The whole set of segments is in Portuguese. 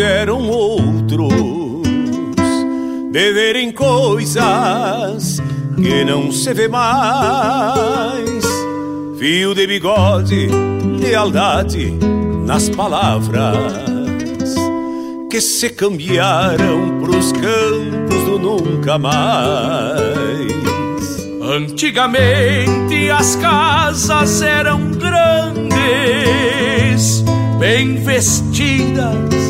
Antigamente meus olhos eram outros, de verem coisas que não se vê mais. Fio de bigode, lealdade nas palavras que se cambiaram pros campos do nunca mais. Antigamente as casas eram grandes, bem vestidas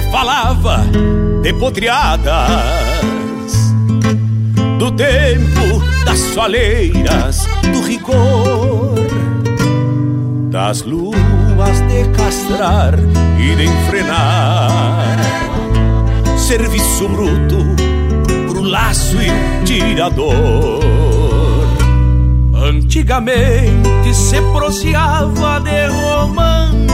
Se falava de podreadas do tempo das soleiras, do rigor, das luas de castrar e de enfrenar, serviço bruto pro laço e tirador. Antigamente se proseava de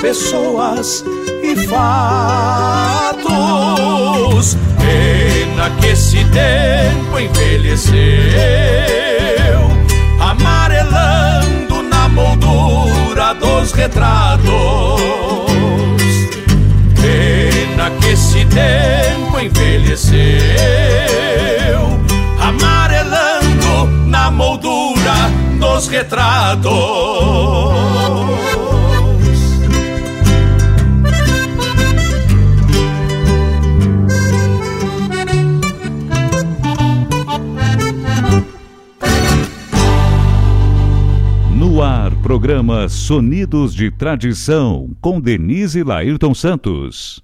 pessoas e fatos. Pena que esse tempo envelheceu, amarelando na moldura dos retratos que esse tempo envelheceu, amarelando na moldura dos retratos. Programa Sonidos de Tradição, com Denise Lairton Santos.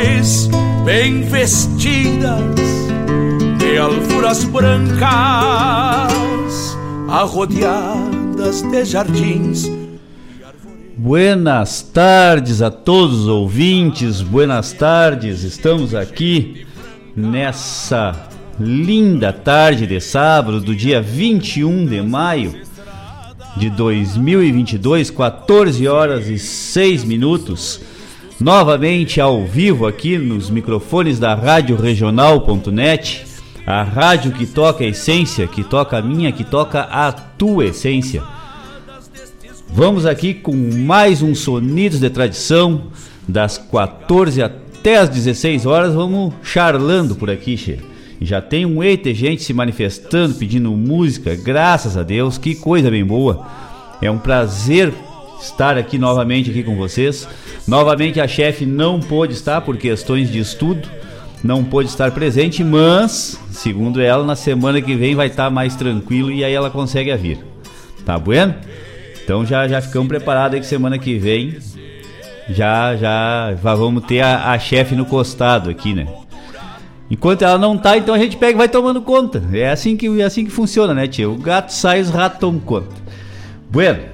bem vestidas de alfuras brancas, arrodeadas de jardins. Buenas tardes a todos os ouvintes, buenas tardes, estamos aqui nessa linda tarde de sábado do dia 21 de maio de 2022, 14 horas e 6 minutos. Novamente ao vivo aqui nos microfones da Rádio Regional.net, a rádio que toca a essência, que toca a minha, que toca a tua essência. Vamos aqui com mais um Sonidos de Tradição, das 14 até as 16 horas, vamos charlando por aqui, Che. Já tem um eita gente se manifestando, pedindo música, graças a Deus, que coisa bem boa. É um prazer estar aqui novamente aqui com vocês. Novamente a chefe não pôde estar por questões de estudo, não pôde estar presente, mas, segundo ela, na semana que vem vai estar mais tranquilo e aí ela consegue vir. Tá bueno? Então já já ficamos preparados aí que semana que vem já já vamos ter a, a chefe no costado aqui, né? Enquanto ela não tá, então a gente pega e vai tomando conta. É assim que, é assim que funciona, né, tia? O gato sai, os ratos tomam conta. Bueno.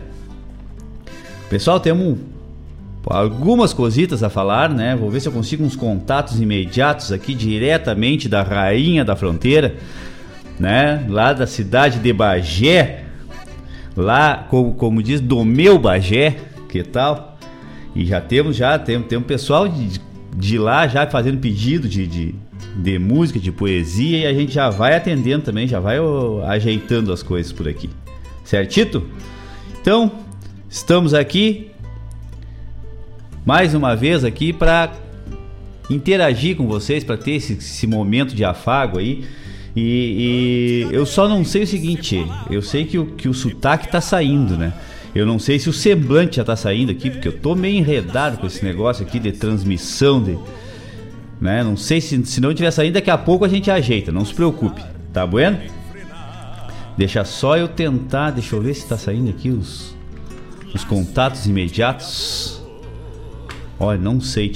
Pessoal, temos algumas cositas a falar, né? Vou ver se eu consigo uns contatos imediatos aqui diretamente da Rainha da Fronteira, né? Lá da cidade de Bagé. Lá, como, como diz, do meu Bagé, que tal? E já temos, já temos, temos pessoal de, de lá já fazendo pedido de, de de música, de poesia e a gente já vai atendendo também, já vai ajeitando as coisas por aqui. Certito? Então, estamos aqui mais uma vez aqui para interagir com vocês, para ter esse, esse, momento de afago aí. E, e, eu só não sei o seguinte, eu sei que o, que o sotaque tá saindo, né? Eu não sei se o semblante já tá saindo aqui, porque eu tô meio enredado com esse negócio aqui de transmissão de, né? Não sei se, se não tiver saindo, daqui a pouco a gente ajeita, não se preocupe, tá bueno? Deixa só eu tentar, deixa eu ver se tá saindo aqui os, os contatos imediatos. Olha, não sei,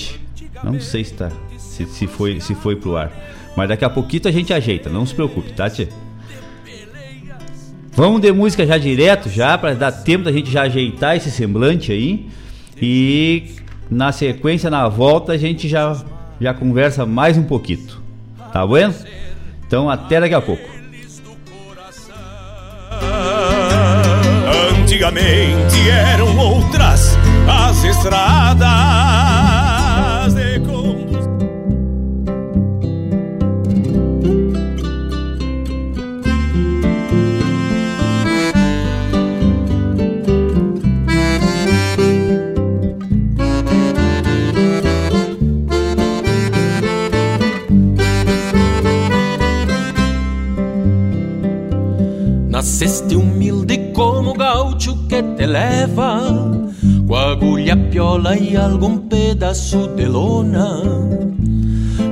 não sei se, tá, se, se, foi, se foi pro ar. Mas daqui a pouquinho a gente ajeita, não se preocupe, tá, tia? Vamos de música já direto, já, para dar tempo da gente já ajeitar esse semblante aí. E na sequência, na volta, a gente já já conversa mais um pouquinho. Tá bueno? Então até daqui a pouco. Antigamente eram outras as estradas Nasceste humilde como gaúcho que te leva Com agulha, piola e algum pedaço de lona.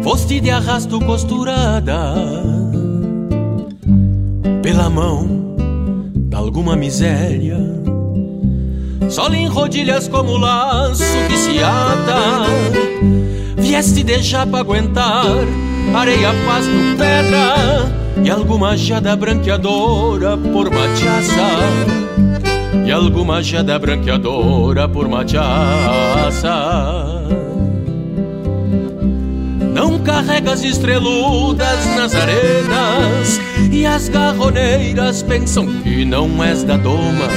Foste de arrasto costurada Pela mão de alguma miséria. Só em rodilhas como laço que se ata Vieste deixar pra aguentar areia, pasto, pedra e alguma jada branqueadora por machaça e alguma jada branqueadora por machaça não carrega as estreludas nas arenas E as garroneiras pensam que não és da doma.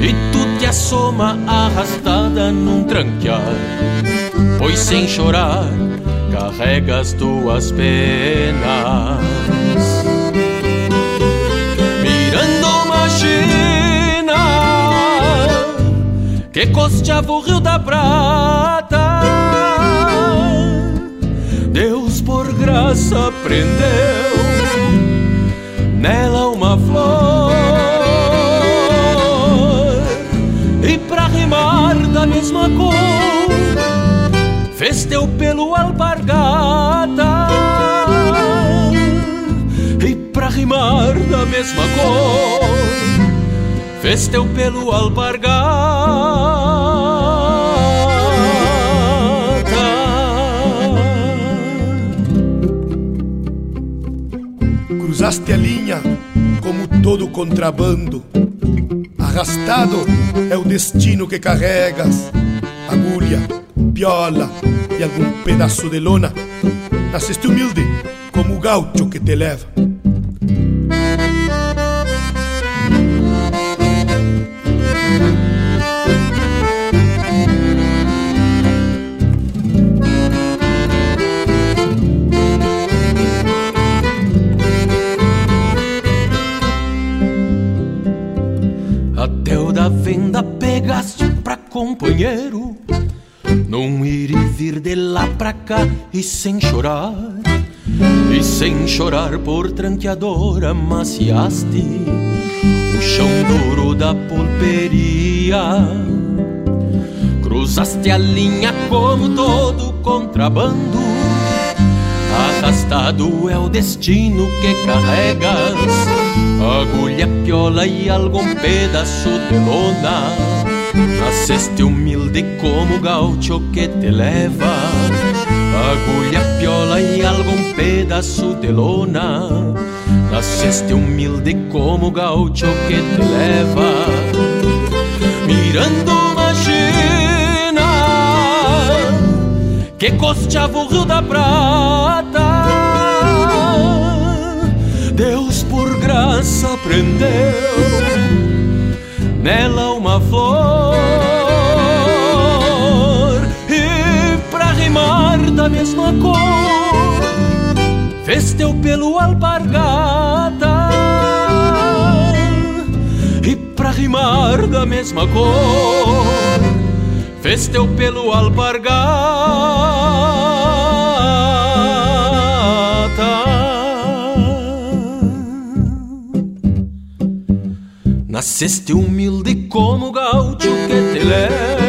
E tu te assoma arrastada num tranquear Pois sem chorar carregas tuas penas Que costeava o Rio da Prata. Deus por graça prendeu nela uma flor. E pra rimar da mesma cor fez teu pelo alpargata. E pra rimar da mesma cor fez teu pelo alpargata cruzaste a linha como todo contrabando. Arrastado é o destino que carregas, agulha, piola e algum pedaço de lona. Nasceste humilde como o gaucho que te leva. Companheiro Num ir e vir de lá pra cá e sem chorar. E sem chorar por tranqueadora maciaste O chão duro da pulperia. Cruzaste a linha como todo contrabando. Arrastado é o destino que carregas. Agulha, piola e algum pedaço de lona Nasceste humilde como gaucho que te leva. Agulha, piola e algum pedaço de lona. Nasceste humilde como gaucho que te leva. Mirando uma China Que costeava o Rio da Prata. Deus por graça prendeu nela uma flor. Fez teu pelo alpargata. E pra rimar da mesma cor, fez teu pelo alpargata. Nasceste humilde como gaucho que te leva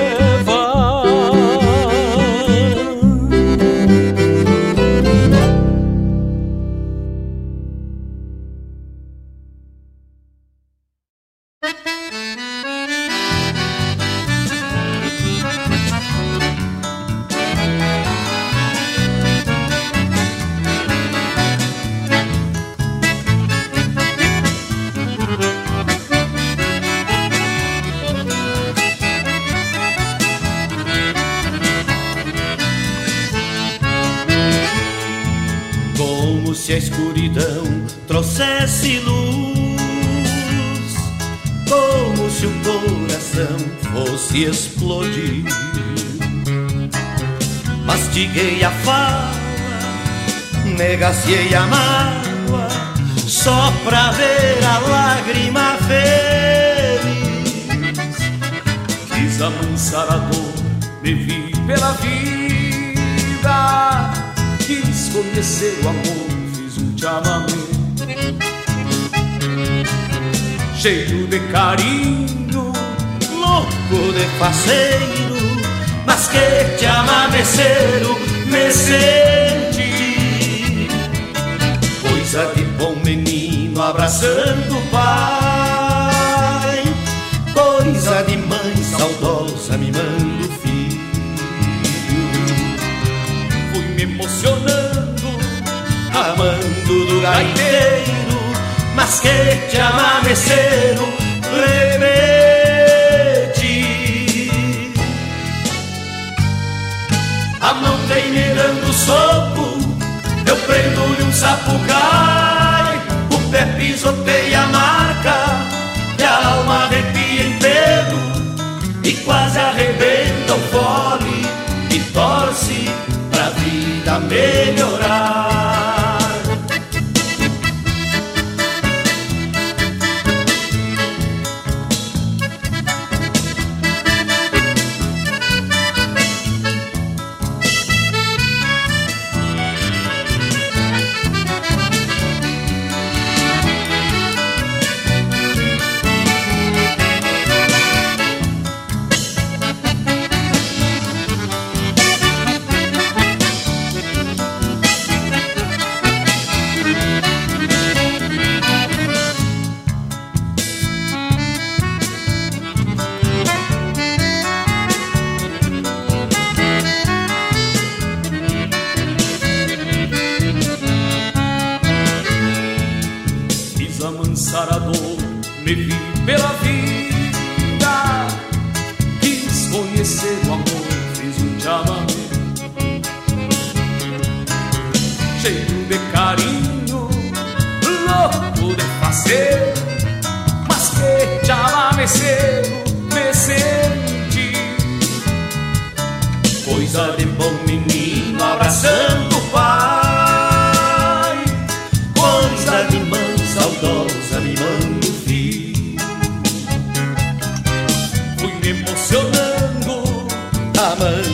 negaciei a mágoa só pra ver a lágrima feliz. Quis amansar a dor, bebi pela vida. Quis conhecer o amor, fiz um chamamé. Cheio de carinho, louco de faceiro, mas que te ama meceiro, bom menino abraçando o pai, coisa de mãe saudosa mimando o filho. Fui me emocionando amando do gaiteiro, mas que te amaneceram remete. A mão vem me dando soco, eu prendo-lhe um sapucai, o pé pisoteia a marca, e a alma arrepia pelo, e quase arrebenta o fole, e torce pra vida melhorar. Caros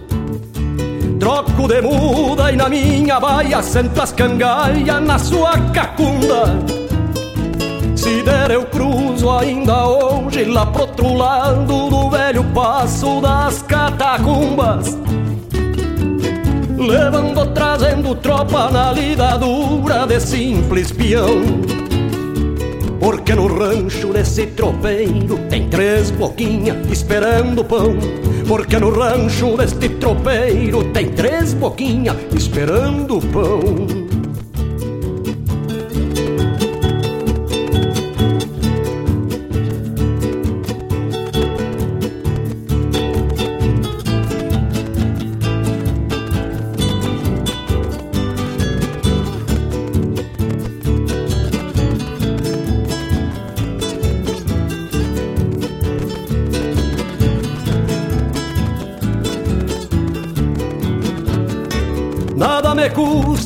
Troco de muda e na minha baia sento as cangalhas na sua cacunda. Se der eu cruzo ainda hoje lá pro outro lado do velho passo das catacumbas Levando, trazendo tropa na lida dura de simples peão Porque no rancho desse tropeiro tem três boquinhas esperando pão. Porque no rancho deste tropeiro tem três boquinhas esperando pão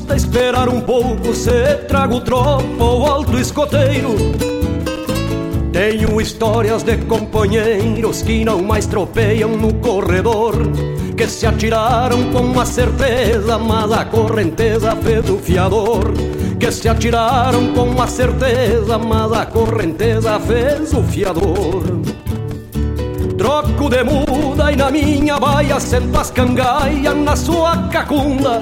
custa esperar um pouco Se trago tropa ou alto escoteiro. Tenho histórias de companheiros Que não mais tropeiam no corredor Que se atiraram com a certeza Mas a correnteza fez o fiador. Que se atiraram com a certeza Mas a correnteza fez o fiador. Troco de muda e na minha baia sento as na sua cacunda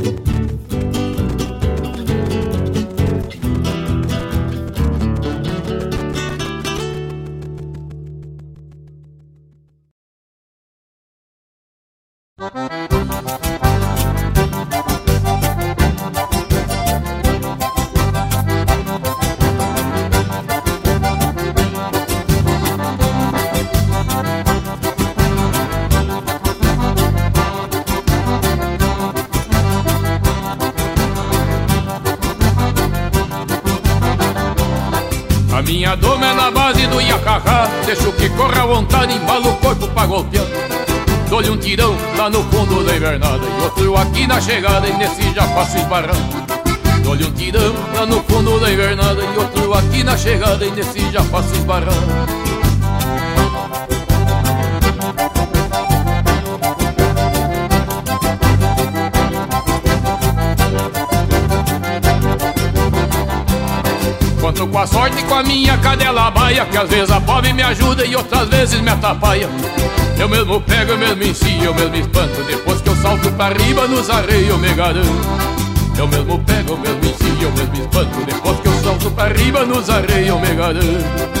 Vontade, embala o corpo pra golpear Dou-lhe um tirão lá no fundo da invernada E outro aqui na chegada e nesse já passo esbarrando. Dou-lhe um tirão lá no fundo da invernada E outro aqui na chegada e nesse já passo esbarrando a sorte com a minha cadela baia Que às vezes a pobre me ajuda e outras vezes me atrapalha. Eu mesmo pego, eu mesmo ensino, eu mesmo espanto. Depois que eu salto pra riba nos arreios eu me garanto. Eu mesmo pego, eu mesmo ensino, eu mesmo espanto. Depois que eu salto pra riba nos arreios eu me garanto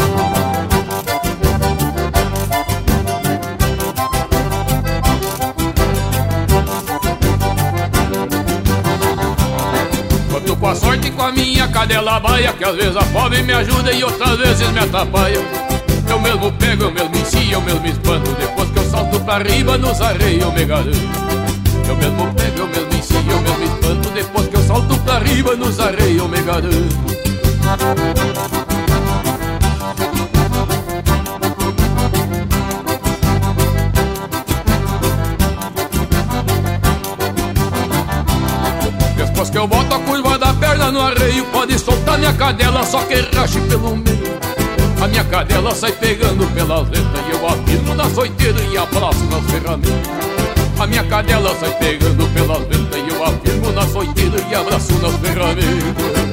cadela baia Que às vezes a fome me ajuda e outras vezes me atrapalha? Eu mesmo pego, eu mesmo ensino, eu mesmo espanto. Depois que eu salto pra riba nos arreios eu me garanto Eu mesmo pego, eu mesmo ensino, eu mesmo espanto. Depois que eu salto pra riba nos arreios eu me garanto no arreio Pode soltar minha cadela, só que rache pelo meio. A minha cadela sai pegando pelas letras E eu afirmo na soiteira e abraço nas ferramentas. A minha cadela sai pegando pelas letras E eu afirmo na soiteira e abraço nas ferramentas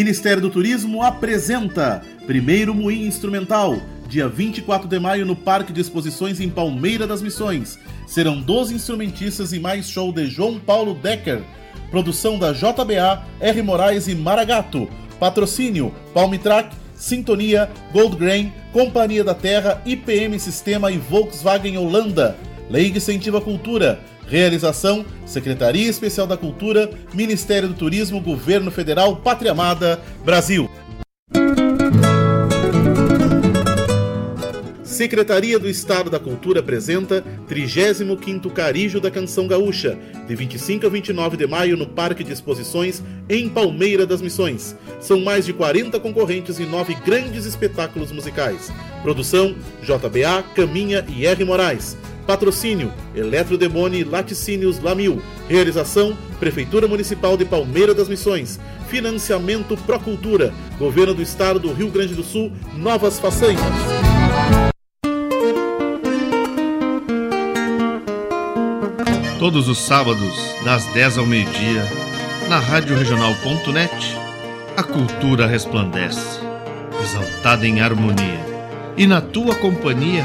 Ministério do Turismo apresenta Primeiro Moinho Instrumental, dia 24 de maio no Parque de Exposições em Palmeira das Missões. Serão 12 instrumentistas e mais show de João Paulo Decker. Produção da JBA, R. Moraes e Maragato. Patrocínio: Palmitrack, Sintonia, Gold Grain, Companhia da Terra, IPM Sistema e Volkswagen Holanda. Lei que incentiva cultura. Realização: Secretaria Especial da Cultura, Ministério do Turismo, Governo Federal, Pátria Amada, Brasil. Secretaria do Estado da Cultura apresenta 35º Carijo da Canção Gaúcha, de 25 a 29 de maio no Parque de Exposições em Palmeira das Missões. São mais de 40 concorrentes e nove grandes espetáculos musicais. Produção: JBA, Caminha e R. Moraes. Patrocínio: Eletrodemone Laticínios Lamil. Realização: Prefeitura Municipal de Palmeira das Missões. Financiamento Procultura. Governo do Estado do Rio Grande do Sul. Novas façanhas. Todos os sábados, das 10 ao meio-dia, na Rádio Regional.net, a cultura resplandece, exaltada em harmonia. E na tua companhia,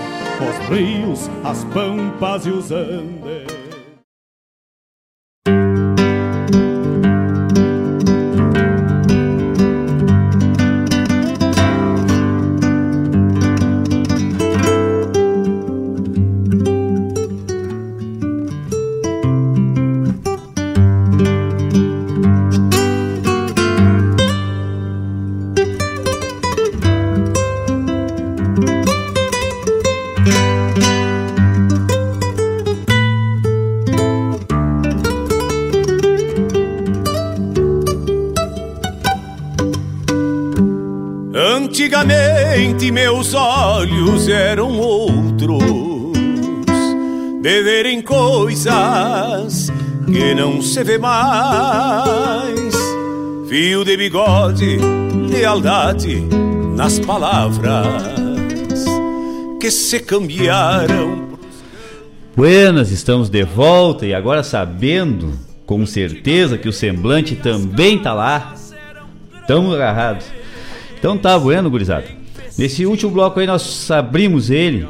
os rios, as pampas e os andes. Meus olhos eram outros, de verem coisas que não se vê mais. Fio de bigode, lealdade nas palavras que se cambiaram. Buenas, estamos de volta e agora sabendo Com certeza que o semblante também tá lá. Tamo agarrados. Então tá bueno, gurizada. Nesse último bloco aí nós abrimos ele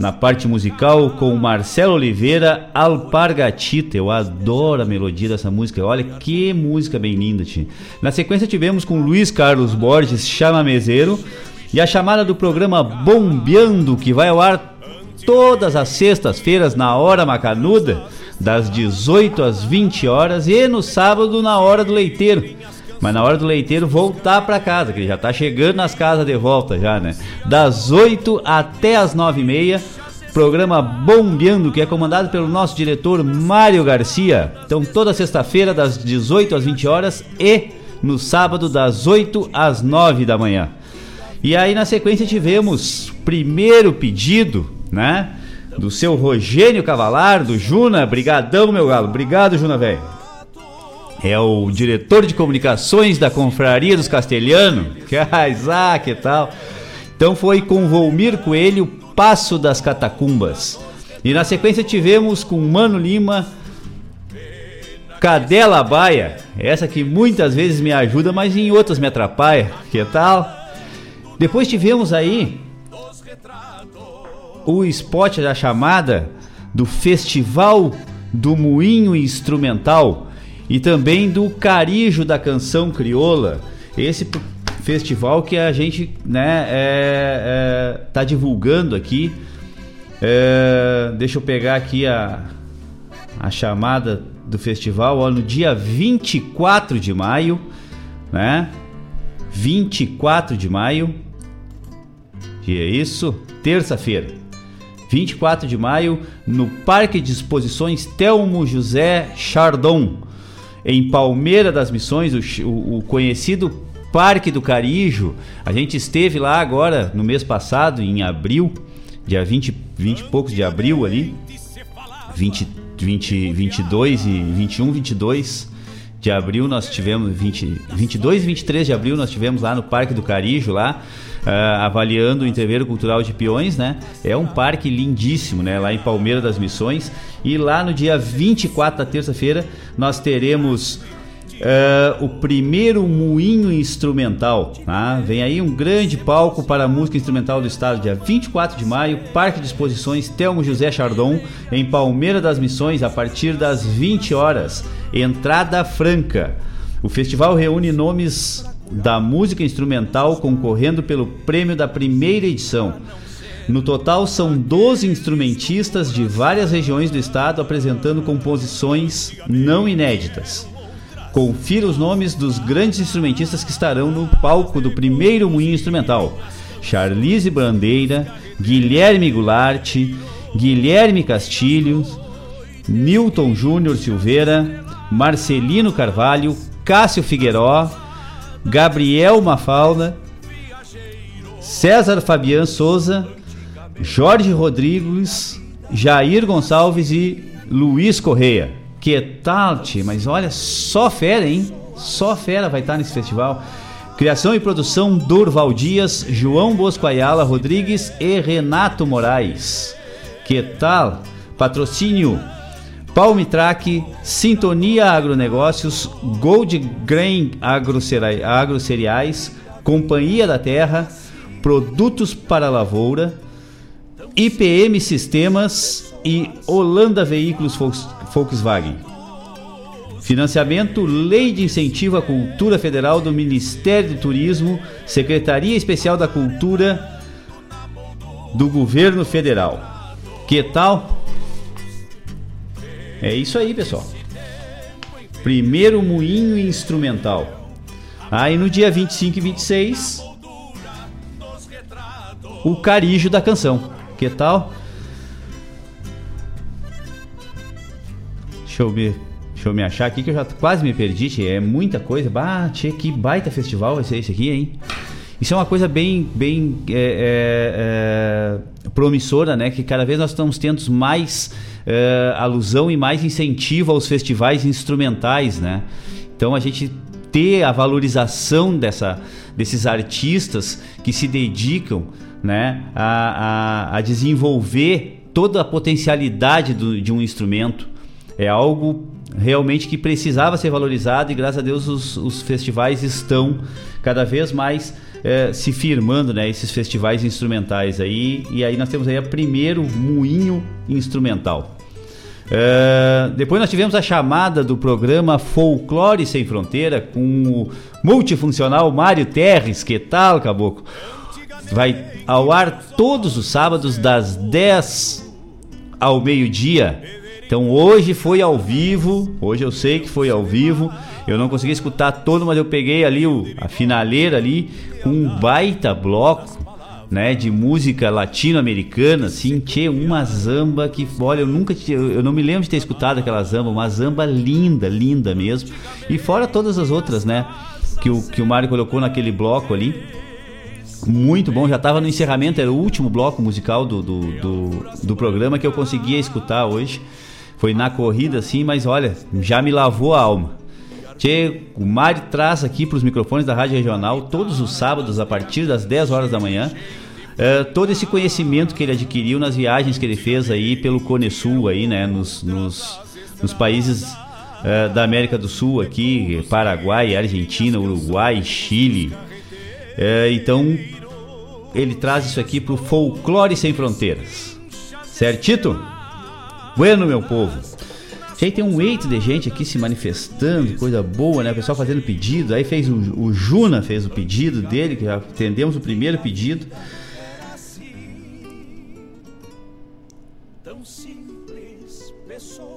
na parte musical com Marcelo Oliveira Alpargatita. Eu adoro a melodia dessa música. Olha que música bem linda, tia. Na sequência tivemos com Luiz Carlos Borges Chamamezeiro e a chamada do programa Bombeando, que vai ao ar todas as sextas-feiras na hora macanuda, das 18 às 20 horas e no sábado na hora do leiteiro. Mas na hora do leiteiro voltar para casa, que ele já tá chegando nas casas de volta já, né? Das 8 até as 9 e meia, programa Bombeando, que é comandado pelo nosso diretor Mário Garcia. Então toda sexta-feira das 18 às 20 horas e no sábado das 8 às 9 da manhã. E aí na sequência tivemos primeiro pedido, né? Do seu Rogênio Cavalar, do Juna. Brigadão, meu galo. Obrigado, Juna, velho é o diretor de comunicações da Confraria dos Castelhanos. Que, ah, que tal? Então foi com Volmir Coelho, Passo das Catacumbas. E na sequência tivemos com Mano Lima, Cadela Baia. Essa que muitas vezes me ajuda, mas em outras me atrapalha. Que tal? Depois tivemos aí o spot da chamada do Festival do Moinho Instrumental e também do Carijo da Canção Crioula. Esse festival que a gente né, é, é, tá divulgando aqui. É, deixa eu pegar aqui a, a chamada do festival, ó, no dia 24 de maio, né? 24 de maio. Que é isso? Terça-feira. 24 de maio, no Parque de Exposições Telmo José Chardon, em Palmeira das Missões, o, o, conhecido Parque do Carijo. A gente esteve lá agora, no mês passado, em abril, dia 20, 20 e poucos de abril ali, 20, 20, 22 e 21, 22 de abril nós tivemos 20, 22 e 23 de abril nós tivemos lá no Parque do Carijo lá uh, avaliando o entreveiro cultural de Peões, né? É um parque lindíssimo, né? Lá em Palmeira das Missões e lá no dia 24 da terça-feira nós teremos Uh, o primeiro moinho instrumental. Tá? Vem aí um grande palco para a música instrumental do estado, dia 24 de maio, Parque de Exposições Telmo José Chardon, em Palmeira das Missões, a partir das 20 horas. Entrada franca. O festival reúne nomes da música instrumental concorrendo pelo prêmio da primeira edição. No total, são 12 instrumentistas de várias regiões do estado apresentando composições não inéditas. Confira os nomes dos grandes instrumentistas que estarão no palco do primeiro Moinho Instrumental: Charlize Brandeira, Guilherme Goulart, Guilherme Castilho, Newton Júnior Silveira, Marcelino Carvalho, Cássio Figueiró, Gabriel Mafalda, César Fabian Souza, Jorge Rodrigues, Jair Gonçalves e Luiz Correia. Que tal, tio? Mas olha, só fera, hein? Só fera vai estar nesse festival. Criação e produção Durval Dias, João Bosco Ayala Rodrigues e Renato Moraes. Que tal? Patrocínio Palmitrack, Sintonia Agronegócios, Gold Grain Agrocereais, Companhia da Terra, Produtos para Lavoura, IPM Sistemas e Holanda Veículos Volkswagen. Financiamento Lei de Incentivo à Cultura Federal do Ministério do Turismo, Secretaria Especial da Cultura do Governo Federal. Que tal? É isso aí, pessoal. Primeiro moinho instrumental. Aí no dia 25 e 26, o carijo da canção. Que tal? Deixa eu ver. Deixa eu me achar aqui que eu já quase me perdi, tchê. É muita coisa. Bah, que baita festival vai ser esse aqui, hein? Isso é uma coisa bem, bem é, é, é, promissora, né? Que cada vez nós estamos tendo mais é, alusão e mais incentivo aos festivais instrumentais, né? Então a gente ter a valorização dessa, desses artistas que se dedicam né, a, a, a desenvolver toda a potencialidade do, de um instrumento é algo realmente que precisava ser valorizado e graças a Deus os, os festivais estão cada vez mais é, se firmando, né? Esses festivais instrumentais aí e aí nós temos aí o primeiro moinho instrumental. É, depois nós tivemos a chamada do programa Folclore Sem Fronteira com o multifuncional Mário Terres. Que tal, Caboclo? Vai ao ar todos os sábados das 10 ao meio-dia. Então hoje foi ao vivo, hoje eu sei que foi ao vivo. Eu não consegui escutar todo, mas eu peguei ali o, a finaleira ali com um baita bloco né, de música latino-americana, assim, uma zamba que, olha, eu nunca eu não me lembro de ter escutado aquela zamba, uma zamba linda, linda mesmo. E fora todas as outras, né, que o que o Mário colocou naquele bloco ali. Muito bom, já estava no encerramento, era o último bloco musical do, do, do, do programa que eu conseguia escutar hoje. Foi na corrida, assim, mas olha, já me lavou a alma. Tchê, o Mário traz aqui para os microfones da Rádio Regional todos os sábados a partir das 10 horas da manhã. Uh, todo esse conhecimento que ele adquiriu nas viagens que ele fez aí pelo Cone Sul aí, né, nos, nos, nos países uh, da América do Sul aqui, Paraguai, Argentina, Uruguai, Chile. Uh, então ele traz isso aqui pro Folclore Sem Fronteiras. Certito? Bueno, meu povo. Aí tem um eito de gente aqui se manifestando, coisa boa, né? O pessoal fazendo pedido. Aí fez o, o Juna fez o pedido dele, que já atendemos o primeiro pedido.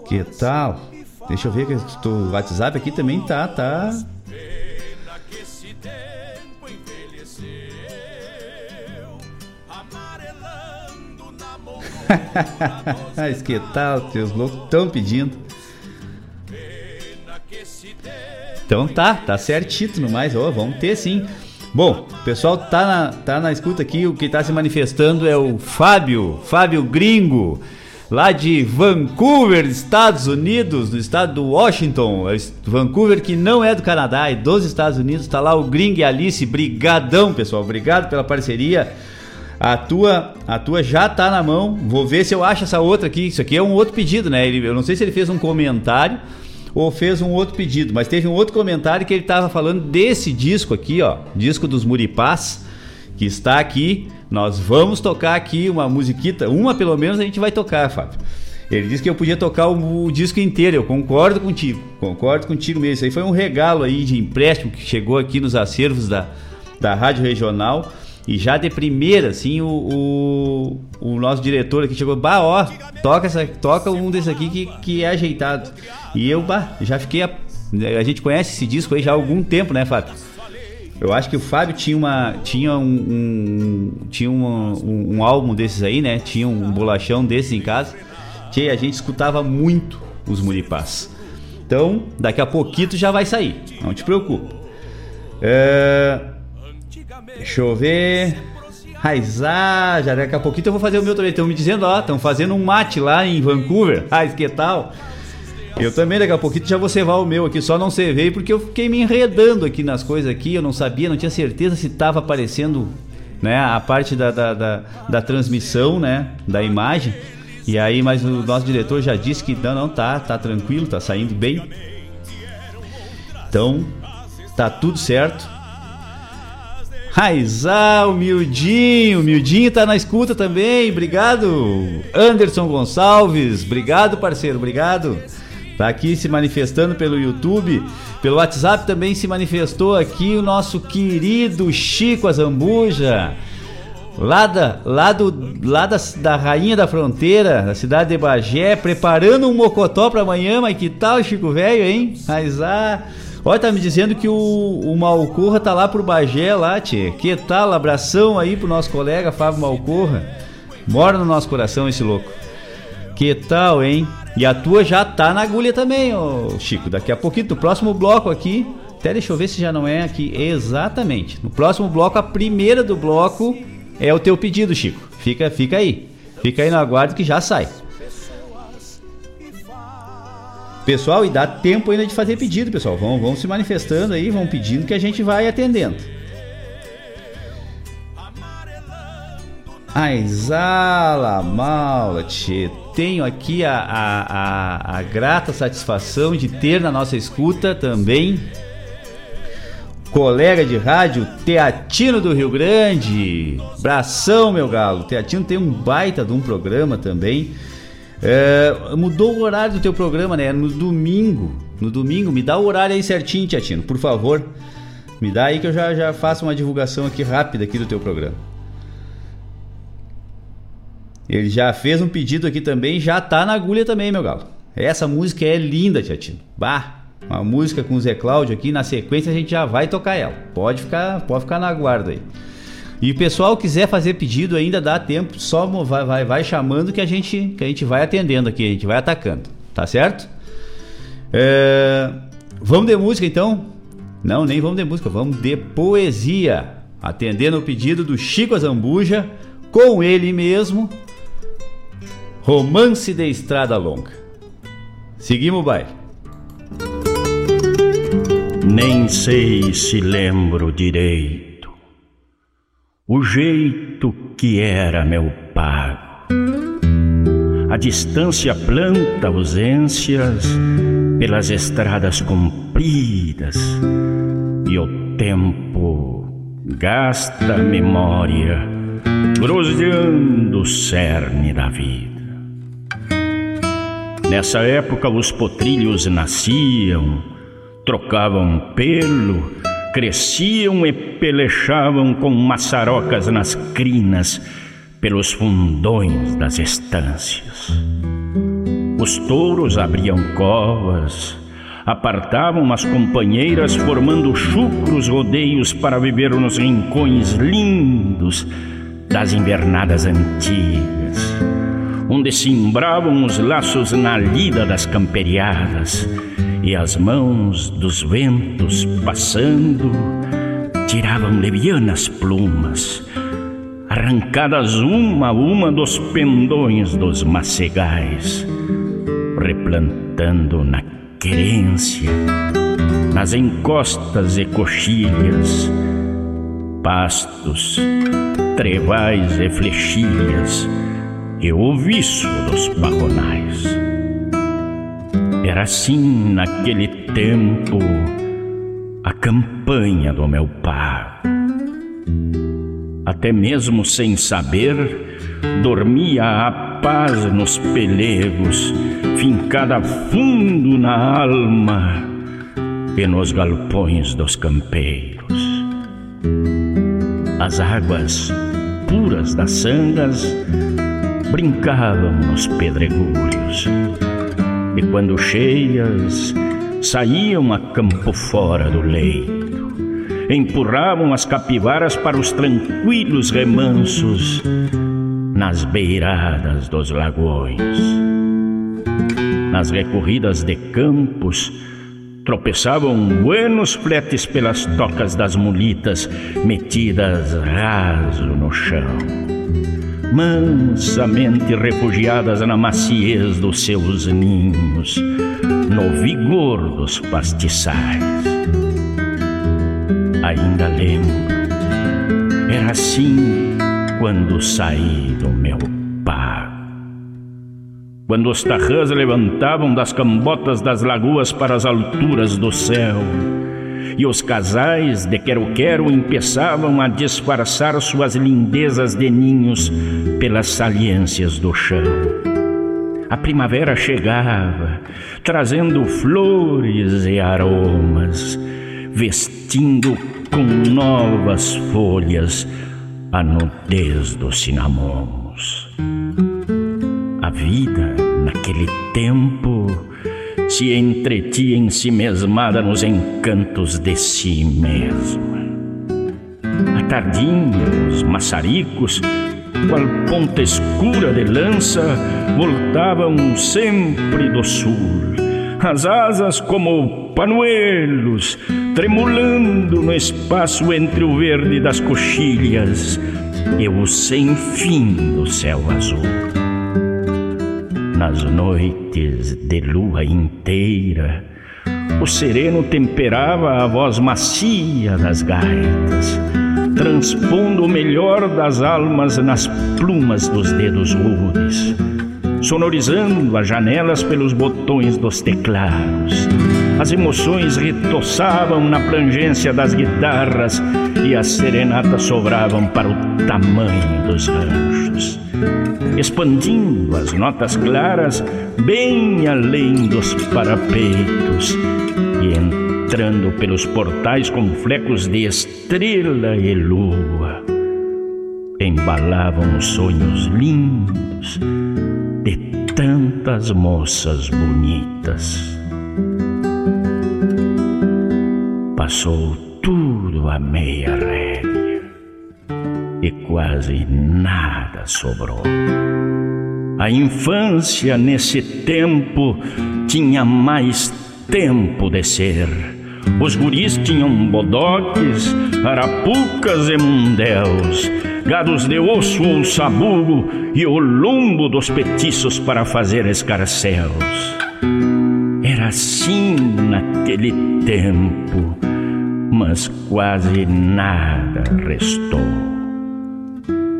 Que tal? Deixa eu ver que o WhatsApp aqui também tá, tá. Mas que tal? Teus loucos estão pedindo. Então tá, tá certito no mais. Oh, vamos ter sim. Bom, o pessoal tá na, tá na escuta aqui. O que tá se manifestando é o Fábio, Fábio Gringo, lá de Vancouver, Estados Unidos, no estado do Washington. É Vancouver que não é do Canadá, é dos Estados Unidos. Tá lá o Gringo e Alice. Brigadão, pessoal. Obrigado pela parceria. A tua, a tua já tá na mão. Vou ver se eu acho essa outra aqui. Isso aqui é um outro pedido, né? Ele, eu não sei se ele fez um comentário ou fez um outro pedido, mas teve um outro comentário que ele estava falando desse disco aqui, ó, disco dos Muripás, que está aqui. Nós vamos tocar aqui uma musiquita, uma pelo menos a gente vai tocar, Fábio. Ele disse que eu podia tocar o, o, disco inteiro, eu concordo contigo, concordo contigo mesmo. Isso aí foi um regalo aí de empréstimo que chegou aqui nos acervos da, da Rádio Regional. E já de primeira, assim, o, o, o, nosso diretor aqui chegou, bah, ó, toca, essa, toca um desses aqui que, que é ajeitado. E eu, bah, já fiquei. A, a gente conhece esse disco aí já há algum tempo, né, Fábio? Eu acho que o Fábio tinha uma tinha um, um tinha um, um, um, álbum desses aí, né? Tinha um bolachão desses em casa. Que a gente escutava muito os Muripás. Então, daqui a pouquinho já vai sair. Não te preocupe. É... Deixa eu ver. Raizar, já daqui a pouquinho eu vou fazer o meu também. Estão me dizendo, ó, estão fazendo um mate lá em Vancouver. Raiz, que tal? Eu também daqui a pouquinho já vou cevar o meu aqui, só não cevei porque eu fiquei me enredando aqui nas coisas aqui, eu não sabia, não tinha certeza se estava aparecendo né, a parte da, da, da, da, transmissão, né, da imagem. E aí, mas o nosso diretor já disse que não, não, tá, tá tranquilo, tá saindo bem. Então, tá tudo certo. Raizar, o Mildinho, Mildinho tá na escuta também, obrigado. Anderson Gonçalves, obrigado parceiro, obrigado. Tá aqui se manifestando pelo YouTube, pelo WhatsApp também se manifestou aqui o nosso querido Chico Azambuja. Lá, da, lá, do, lá da, da Rainha da Fronteira, da cidade de Bagé, preparando um mocotó para amanhã, mas que tal, Chico Velho, hein? Raizar. Olha, tá me dizendo que o, o Malcorra tá lá pro Bagé, lá, tchê. Que tal? Abração aí pro nosso colega Fábio Malcorra. Mora no nosso coração esse louco. Que tal, hein? E a tua já tá na agulha também, ô Chico. Daqui a pouquinho, no próximo bloco aqui. Até deixa eu ver se já não é aqui. Exatamente. No próximo bloco, a primeira do bloco é o teu pedido, Chico. Fica, fica aí. Fica aí no aguardo que já sai. Pessoal, e dá tempo ainda de fazer pedido, pessoal. Vão, vão se manifestando aí, vão pedindo que a gente vai atendendo. Aizala Maula, tchê. Tenho aqui a, a, a, a grata satisfação de ter na nossa escuta também colega de rádio Teatino do Rio Grande. Bração, meu galo. Teatino tem um baita de um programa também. É, mudou o horário do teu programa, né? No domingo. No domingo, me dá o horário aí certinho, Teatino, por favor. Me dá aí que eu já, já faço uma divulgação aqui rápida aqui do teu programa. Ele já fez um pedido aqui também, já tá na agulha também, meu galo. Essa música é linda, Tiatino. Bah, uma música com o Zé Cláudio aqui, na sequência a gente já vai tocar ela. Pode ficar, pode ficar na guarda aí. E o pessoal quiser fazer pedido ainda dá tempo, só vai, vai, vai chamando que a gente que a gente vai atendendo aqui, a gente vai atacando, tá certo? É... Vamos de música então? Não, nem vamos de música, vamos de poesia, atendendo o pedido do Chico Azambuja com ele mesmo, Romance de Estrada Longa. Seguimos o baile. Nem sei se lembro direito o jeito que era meu pago. A distância planta ausências pelas estradas compridas e o tempo gasta memória groselhando o cerne da vida. Nessa época os potrilhos nasciam, trocavam pelo, cresciam e pelechavam com maçarocas nas crinas pelos fundões das estâncias. Os touros abriam covas, apartavam as companheiras, formando chucros rodeios para viver nos rincões lindos das invernadas antigas onde se embravam os laços na lida das camperiadas e as mãos dos ventos passando tiravam levianas plumas, arrancadas uma a uma dos pendões dos macegais, replantando na querência, nas encostas e coxilhas, pastos, trevais e flechilhas e o viço dos barronais. Era assim naquele tempo a campanha do meu pai. Até mesmo sem saber, dormia a paz nos pelegos, fincada fundo na alma e nos galpões dos campeiros. As águas puras das sangas brincavam nos pedregulhos. E quando cheias, saíam a campo fora do leito, empurravam as capivaras para os tranquilos remansos nas beiradas dos lagões. Nas recorridas de campos, tropeçavam buenos fletes pelas tocas das mulitas metidas raso no chão mansamente refugiadas na maciez dos seus ninhos, no vigor dos pastiçais. Ainda lembro, era assim quando saí do meu pago. Quando os tarrãs levantavam das cambotas das lagoas para as alturas do céu, e os casais de quero-quero empeçavam a disfarçar suas lindezas de ninhos pelas saliências do chão. A primavera chegava, trazendo flores e aromas, vestindo com novas folhas a nudez dos cinamons. A vida naquele tempo se entretia em si mesmada nos encantos de si mesma. A tardinha, os maçaricos, qual ponta escura de lança, voltavam sempre do sul. As asas como panuelos, tremulando no espaço entre o verde das coxilhas e o sem fim do céu azul nas noites de lua inteira, o sereno temperava a voz macia das gaitas, transpondo o melhor das almas nas plumas dos dedos rudes, sonorizando as janelas pelos botões dos teclados. As emoções retossavam na plangência das guitarras e as serenatas sobravam para o tamanho dos ranchos, expandindo as notas claras bem além dos parapeitos e entrando pelos portais com flecos de estrela e lua. Embalavam sonhos lindos de tantas moças bonitas. Passou tudo a meia rédea e quase nada sobrou. A infância nesse tempo tinha mais tempo de ser. Os guris tinham bodoques, arapucas e mundéus, gados de osso ou sabugo e o lombo dos petiços para fazer escarcéus. Era assim naquele tempo, mas quase nada restou.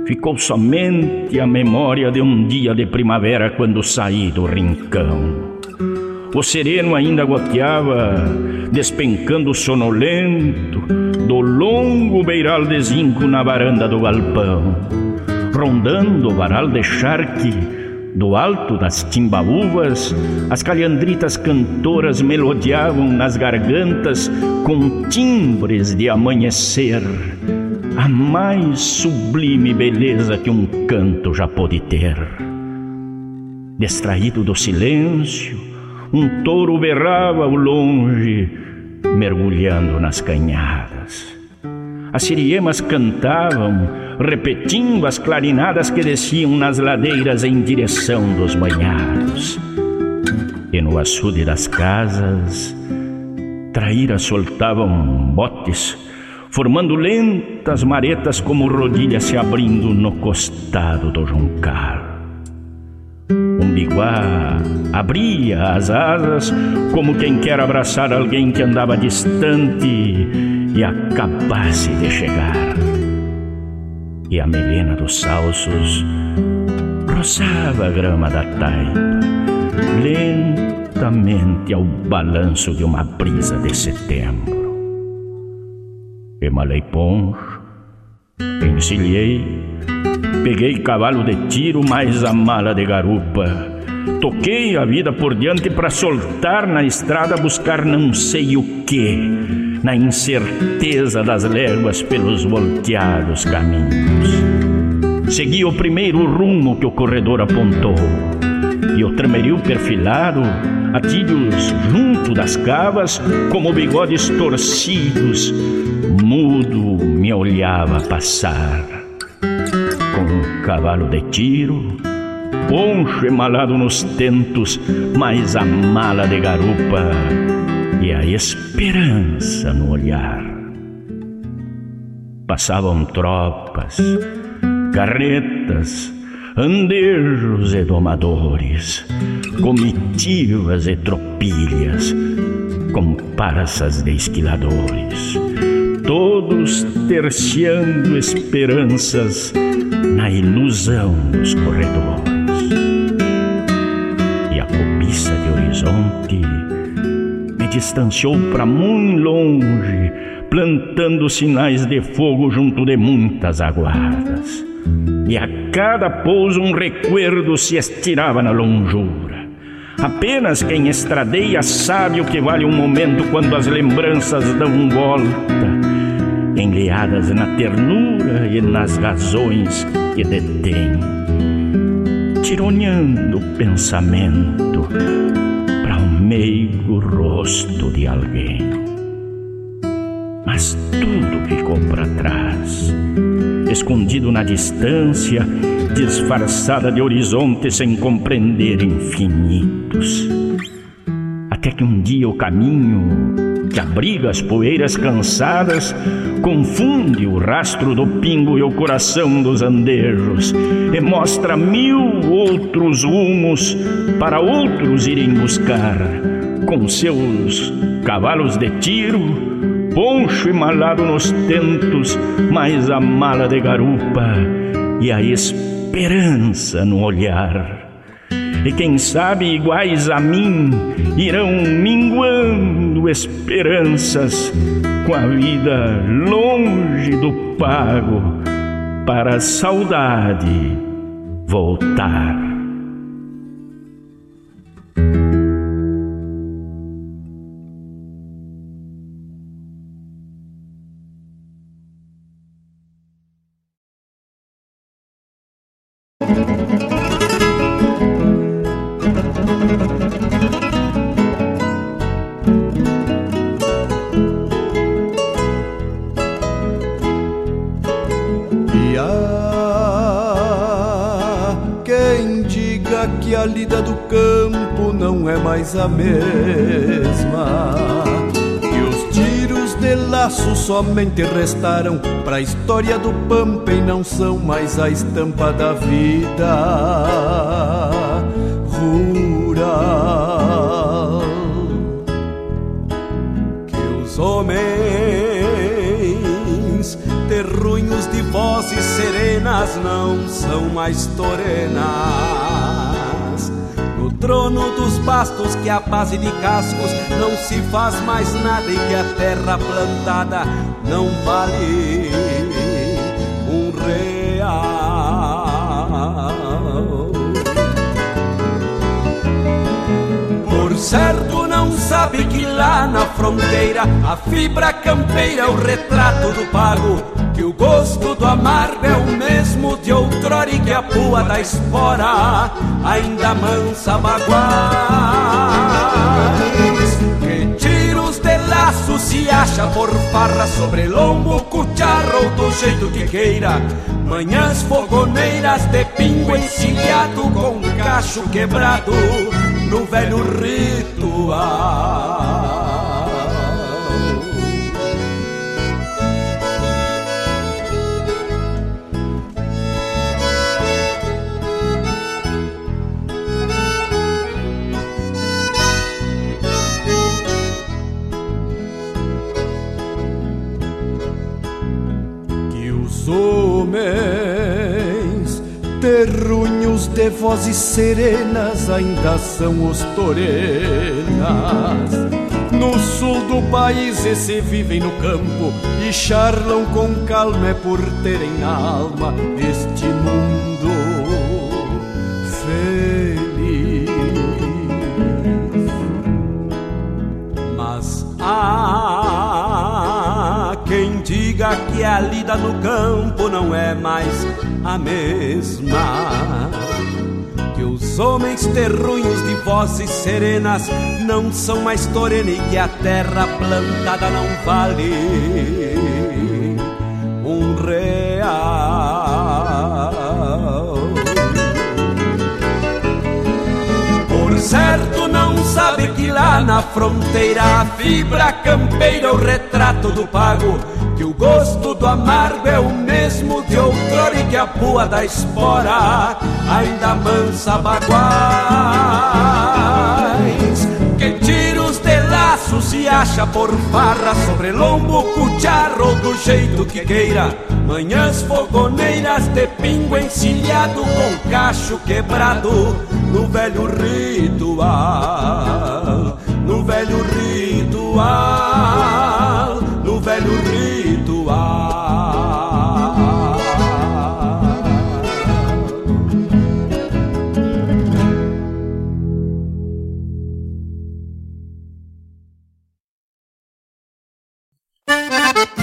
Ficou somente a memória de um dia de primavera quando saí do rincão. O sereno ainda goteava, despencando sonolento do longo beiral de zinco na varanda do galpão, rondando o varal de charque do alto das timbaúvas, as calhandritas cantoras melodiavam nas gargantas com timbres de amanhecer, a mais sublime beleza que um canto já pôde ter. Distraído do silêncio, um touro berrava ao longe, mergulhando nas canhadas. As siriemas cantavam, repetindo as clarinadas que desciam nas ladeiras em direção dos banhados. E no açude das casas, traíras soltavam botes, formando lentas maretas como rodilhas se abrindo no costado do juncal. Um biguá abria as asas como quem quer abraçar alguém que andava distante e acabasse de chegar. E a melena dos salsos roçava a grama da taipa, lentamente ao balanço de uma brisa de setembro. Emalei poncho, encilhei Peguei cavalo de tiro mais a mala de garupa. Toquei a vida por diante para soltar na estrada buscar não sei o que, na incerteza das léguas pelos volteados caminhos. Segui o primeiro rumo que o corredor apontou, e o tremerio perfilado, atilhos junto das cavas, como bigodes torcidos, mudo me olhava passar cavalo de tiro, poncho emalado nos tentos, mais a mala de garupa e a esperança no olhar. Passavam tropas, carretas, andejos e domadores, comitivas e tropilhas, comparsas de esquiladores, todos terciando esperanças na ilusão dos corredores. E a cobiça de horizonte distanciou para muito longe, plantando sinais de fogo junto de muitas aguadas. E a cada pouso um recuerdo se estirava na longura. Apenas quem estradeia sabe o que vale um momento quando as lembranças dão volta enleadas na ternura e nas razões que detém, tironeando o pensamento meigo rosto de alguém. Mas tudo ficou para trás, escondido na distância, disfarçada de horizontes sem compreender infinitos. Até que um dia o caminho que abriga as poeiras cansadas, confunde o rastro do pingo e o coração dos andejos, e mostra mil outros rumos para outros irem buscar, com seus cavalos de tiro poncho emalado nos tentos, mais a mala de garupa e a esperança no olhar. E quem sabe, iguais a mim, irão minguando esperanças com a vida longe do pago para a saudade voltar. Mais a mesma. E os tiros de laço somente restaram pra história do Pampa e não são mais a estampa da vida rural. Que os homens terrunhos de vozes serenas não são mais torenas trono dos bastos que a base de cascos não se faz mais nada e que a terra plantada não vale um real. Por certo não sabe que lá na fronteira a fibra campeira é o retrato do pago que o gosto do amargo é o mesmo de outrora e que a pua da espora ainda mansa baguais. Que tiros de laço se acha por farra sobre lombo, cucharro do jeito que queira. Manhãs fogoneiras de pingo encilhado com cacho quebrado no velho ritual. Homens, terrunhos de vozes serenas ainda são os torenas. No sul do país esse vivem no campo e charlam com calma é por terem alma este mundo feliz. Mas há quem diga que a lida no campo não é mais a mesma. Que os homens terrunhos de vozes serenas não são mais torena e que a terra plantada não vale um real. Por certo não sabe que lá na fronteira a fibra campeira, o retrato do pago que o gosto do amargo é o mesmo de outrora e que a pua da espora ainda mansa baguais. Que tiros de laço se acha por farra sobre lombo, cucharro do jeito que queira. Manhãs fogoneiras de pingo encilhado com cacho quebrado no velho ritual, no velho ritual, no velho ritual.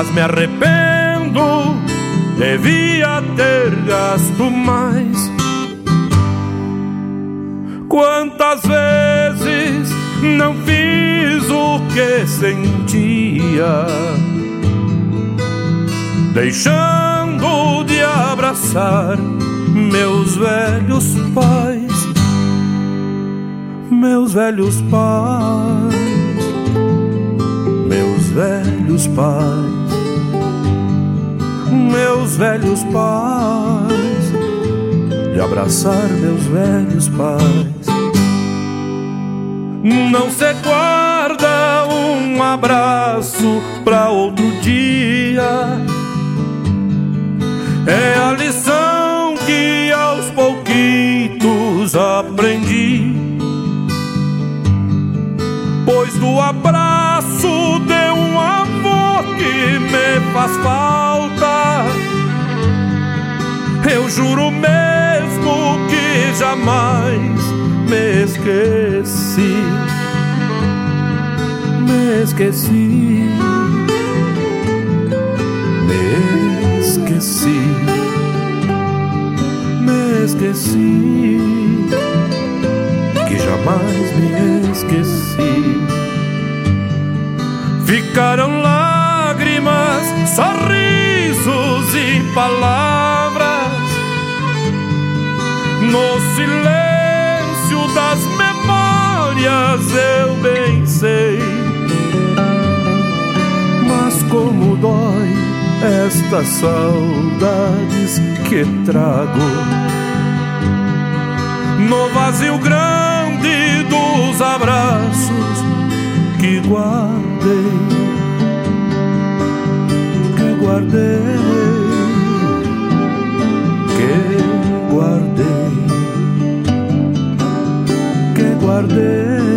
Mas me arrependo, devia ter gasto mais. Quantas vezes não fiz o que sentia, deixando de abraçar meus velhos pais, meus velhos pais, meus velhos pais, meus velhos pais, de abraçar meus velhos pais. Não se guarda um abraço pra outro dia. É a lição que aos pouquitos aprendi. Pois do abraço de me faz falta, eu juro mesmo que jamais me esqueci, me esqueci, me esqueci, me esqueci, que jamais me esqueci. Ficaram lágrimas, sorrisos e palavras. No silêncio das memórias eu bem sei. Mas como dói estas saudades que trago. No vazio grande dos abraços que guardei, que guardei, que guardei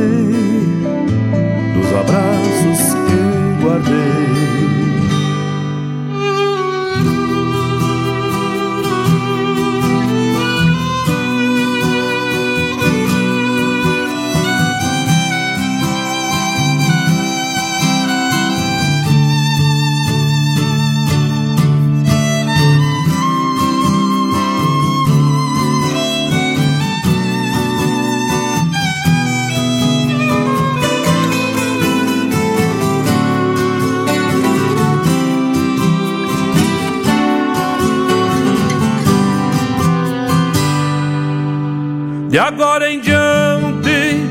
De agora em diante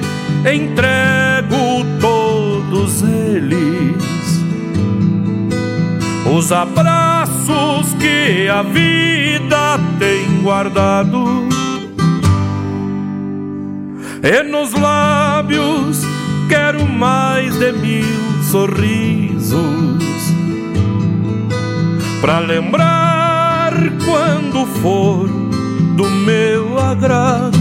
entrego todos eles. Os abraços que a vida tem guardado. E nos lábios quero mais de mil sorrisos. Para lembrar quando for do meu agrado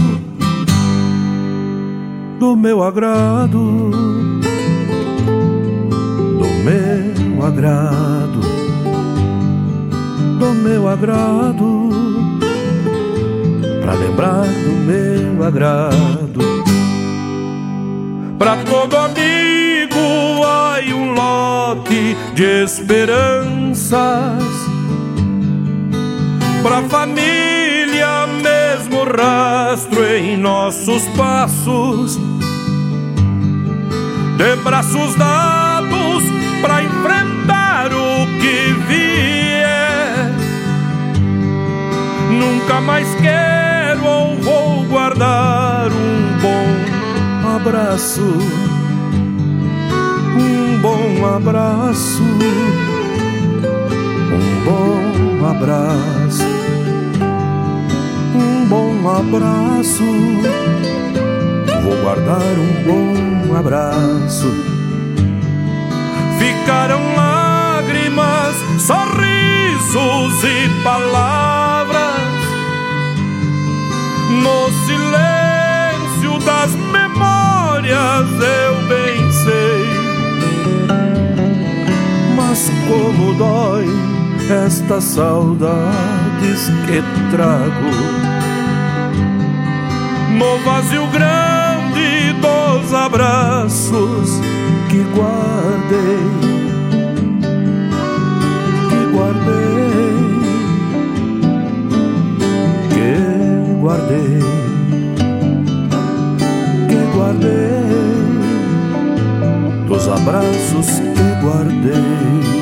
do meu agrado, do meu agrado, do meu agrado, para lembrar do meu agrado. Para todo amigo há um lote de esperanças, para família mesmo rastro em nossos passos de braços dados para enfrentar o que vier. Nunca mais quero ou vou guardar um bom abraço, um bom abraço, um bom abraço, um bom abraço. vou guardar um bom abraço. Ficaram lágrimas, sorrisos e palavras no silêncio das memórias. Eu bem sei, mas como dói estas saudades que trago no vazio grande abraços que guardei, que guardei, que guardei, que guardei, dos abraços que guardei.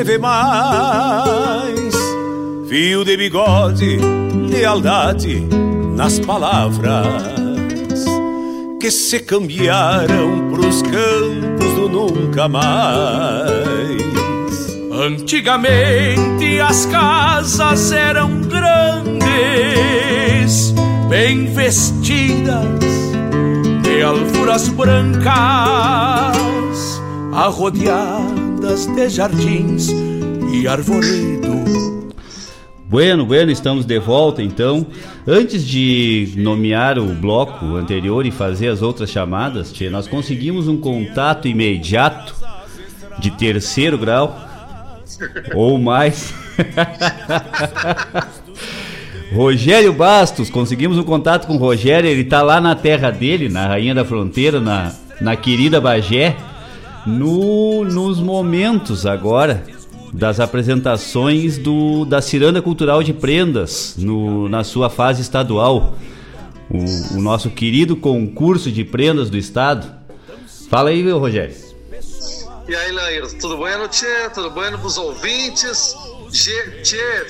Se vê mais. Fio de bigode, lealdade nas palavras que se cambiaram pros campos do nunca mais. Antigamente as casas eram grandes, bem vestidas de alfuras brancas, arrodeadas de jardins e arvoredo. Bueno, bueno, estamos de volta então. Antes de nomear o bloco anterior e fazer as outras chamadas, nós conseguimos um contato imediato de terceiro grau ou mais. Rogério Bastos, conseguimos um contato com o Rogério, ele tá lá na terra dele, na Rainha da Fronteira, na, na querida Bagé, no, nos momentos agora das apresentações do, da Ciranda Cultural de Prendas, no, na sua fase estadual, o, o nosso querido concurso de prendas do estado. Fala aí, Rogério. E aí, Lair, tudo bueno, tchê? Tudo bueno pros ouvintes? Tchê, tchê,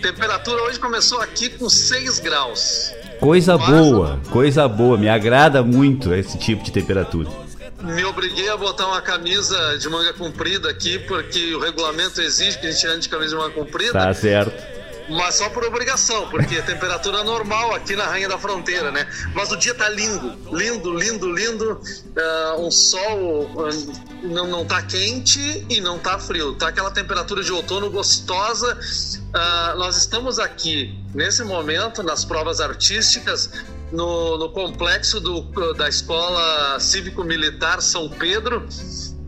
temperatura hoje começou aqui com 6 graus. Coisa Mas, boa, coisa boa. Me agrada muito esse tipo de temperatura. Me obriguei a botar uma camisa de manga comprida aqui, porque o regulamento exige que a gente ande de camisa de manga comprida. Tá certo mas só por obrigação, porque temperatura normal aqui na Rainha da Fronteira, né? Mas o dia tá lindo, lindo, lindo, lindo. Uh, um sol uh, não, não tá quente e não tá frio. Tá aquela temperatura de outono gostosa. Uh, nós estamos aqui, nesse momento, nas provas artísticas, no, no complexo do, da Escola Cívico-Militar São Pedro,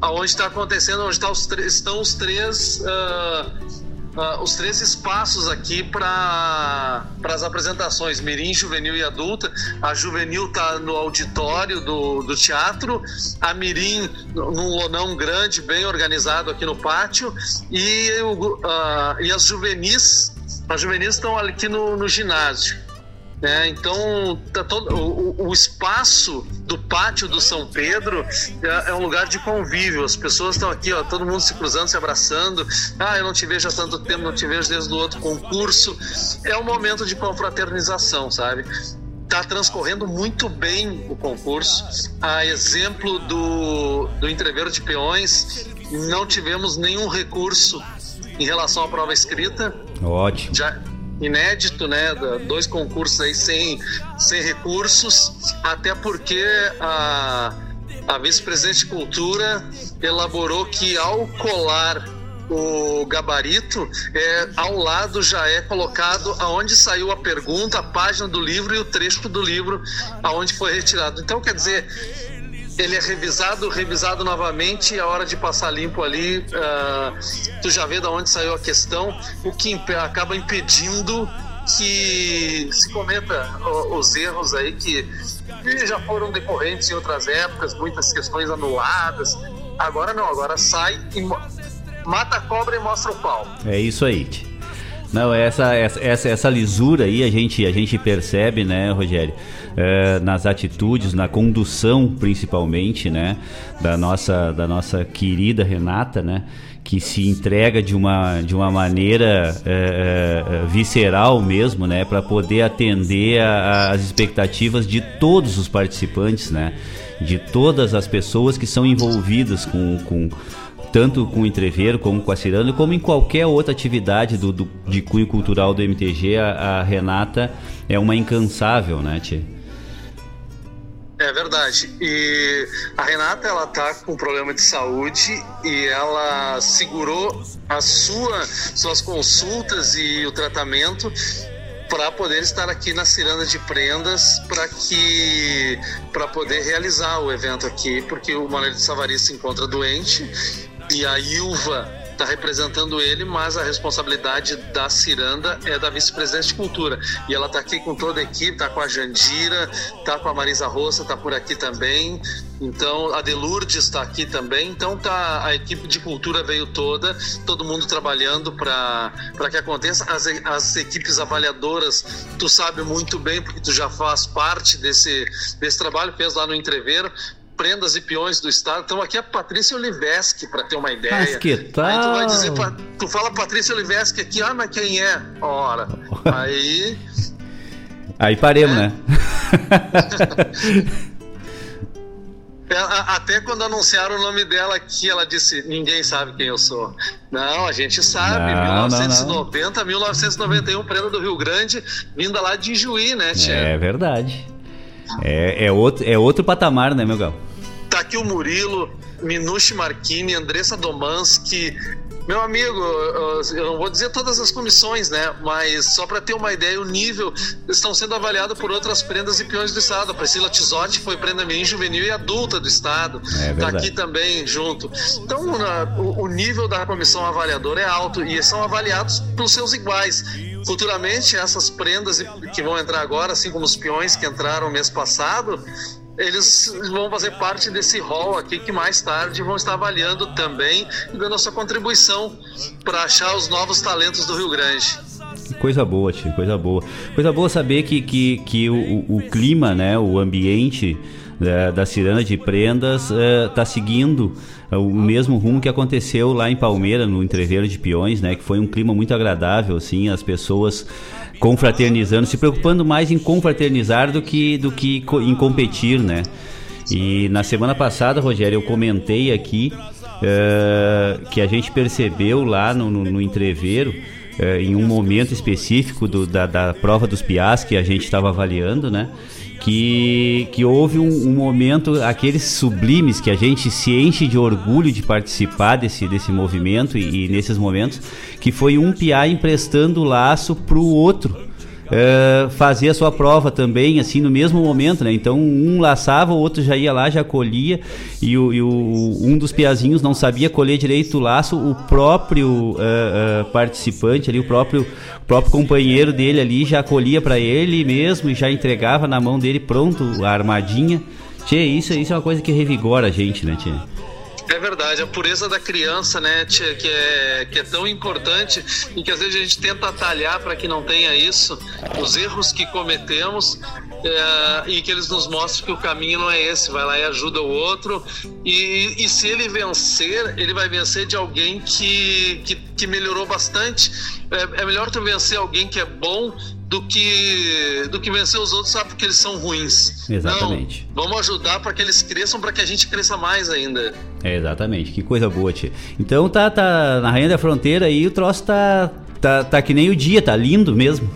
aonde está acontecendo, onde tá os estão os três uh, uh, os três espaços aqui para as apresentações, Mirim, Juvenil e Adulta. A Juvenil está no auditório do, do teatro, a Mirim num lonão grande, bem organizado aqui no pátio, e, uh, e as juvenis, as juvenis estão aqui no, no ginásio. É, então, tá todo, o, o, espaço do pátio do São Pedro é, é, um lugar de convívio. As pessoas estão aqui, ó, todo mundo se cruzando, se abraçando. Ah, eu não te vejo há tanto tempo, não te vejo desde o outro concurso. É um momento de confraternização, sabe? Está transcorrendo muito bem o concurso. A exemplo do, do entreveiro de peões, não tivemos nenhum recurso em relação à prova escrita. Ótimo. Já, inédito, né? Dois concursos aí sem, sem recursos, até porque a, a vice-presidente de cultura elaborou que ao colar o gabarito, é, ao lado já é colocado aonde saiu a pergunta, a página do livro e o trecho do livro aonde foi retirado. Então, quer dizer, ele é revisado, revisado novamente e a hora de passar limpo ali, uh, tu já vê de onde saiu a questão, o que imp acaba impedindo que se cometa os erros aí que, que já foram decorrentes em outras épocas, muitas questões anuladas. Agora não, agora sai e mata a cobra e mostra o pau. É isso aí. Não, essa, essa, essa lisura aí a gente, a gente percebe, né, Rogério? É, nas atitudes, na condução principalmente, né, da nossa, da nossa querida Renata, né, que se entrega de uma, de uma maneira é, é, visceral mesmo, né, para poder atender às expectativas de todos os participantes, né, de todas as pessoas que são envolvidas com, com tanto com o entreveiro como com a ciranda, como em qualquer outra atividade do, do de cunho cultural do MTG, a, a, Renata é uma incansável, né, Tia? É verdade. E a Renata, ela tá com problema de saúde e ela segurou a sua suas consultas e o tratamento para poder estar aqui na Ciranda de Prendas para que para poder realizar o evento aqui, porque o Manuel de Savari se encontra doente e a Ilva está representando ele, mas a responsabilidade da Ciranda é da vice-presidente de cultura. E ela está aqui com toda a equipe, está com a Jandira, está com a Marisa Roça, está por aqui também. Então, a Delurdes está aqui também. Então, tá, a equipe de cultura veio toda, todo mundo trabalhando para que aconteça. As, as equipes avaliadoras, tu sabe muito bem, porque tu já faz parte desse, desse trabalho, fez lá no Entreveiro prendas e peões do estado. Então aqui é a Patrícia Oliveski, para ter uma ideia. Mas que tal? Aí tu vai dizer, tu fala Patrícia Oliveski aqui, ah, mas quem é? Ora, aí... Aí paremos, é. né? É, até quando anunciaram o nome dela aqui, ela disse: Ninguém sabe quem eu sou. Não, a gente sabe. Não, 1990, não, não. 1991, prenda do Rio Grande, vinda lá de Juí, né, tia? É verdade. É, é, outro, é outro patamar, né, meu gal? Tá aqui o Murilo, Minushi Marchini, Andressa Domanski, meu amigo, eu não vou dizer todas as comissões, né? Mas só para ter uma ideia, o nível estão sendo avaliados por outras prendas e peões do Estado. A Priscila Tisotti foi prenda mirim juvenil e adulta do Estado. É tá aqui também junto. Então, o nível da comissão avaliadora é alto e são avaliados pelos seus iguais. Futuramente, essas prendas que vão entrar agora, assim como os peões que entraram mês passado, eles vão fazer parte desse hall aqui que mais tarde vão estar avaliando também e dando a sua contribuição para achar os novos talentos do Rio Grande. Coisa boa, tio, coisa boa. Coisa boa saber que, que, que o, o clima, né, o ambiente da, da Cirana de Prendas está uh, seguindo uh, o mesmo rumo que aconteceu lá em Palmeira, no Entreveiro de Peões, né, que foi um clima muito agradável, assim, as pessoas confraternizando, se preocupando mais em confraternizar do que, do que em competir, né? E na semana passada, Rogério, eu comentei aqui uh, que a gente percebeu lá no, no, no entreveiro, uh, em um momento específico do, da, da prova dos piás que a gente estava avaliando, né? Que, que houve um, um, momento, aqueles sublimes que a gente se enche de orgulho de participar desse, desse movimento e, e nesses momentos, que foi um piá emprestando o laço o outro uh, fazer a sua prova também, assim, no mesmo momento, né? Então um laçava, o outro já ia lá, já colhia, e, o, e o um dos piazinhos não sabia colher direito o laço, o próprio uh, uh, participante ali, o próprio, o próprio companheiro dele ali já colhia para ele mesmo e já entregava na mão dele pronto a armadinha. Tchê, isso, isso é uma coisa que revigora a gente, né, Tchê? É verdade, a pureza da criança, né, tia, que é, que é tão importante e que às vezes a gente tenta atalhar para que não tenha isso, os erros que cometemos é, e que eles nos mostram que o caminho não é esse, vai lá e ajuda o outro e, e se ele vencer, ele vai vencer de alguém que, que, que melhorou bastante. É, é melhor tu vencer alguém que é bom do que do que vencer os outros sabe porque eles são ruins. Exatamente. Não, vamos ajudar para que eles cresçam, para que a gente cresça mais ainda. É, exatamente. Que coisa boa, tia. Então tá, tá na Rainha da Fronteira aí o troço tá, tá, tá que nem o dia, tá lindo mesmo.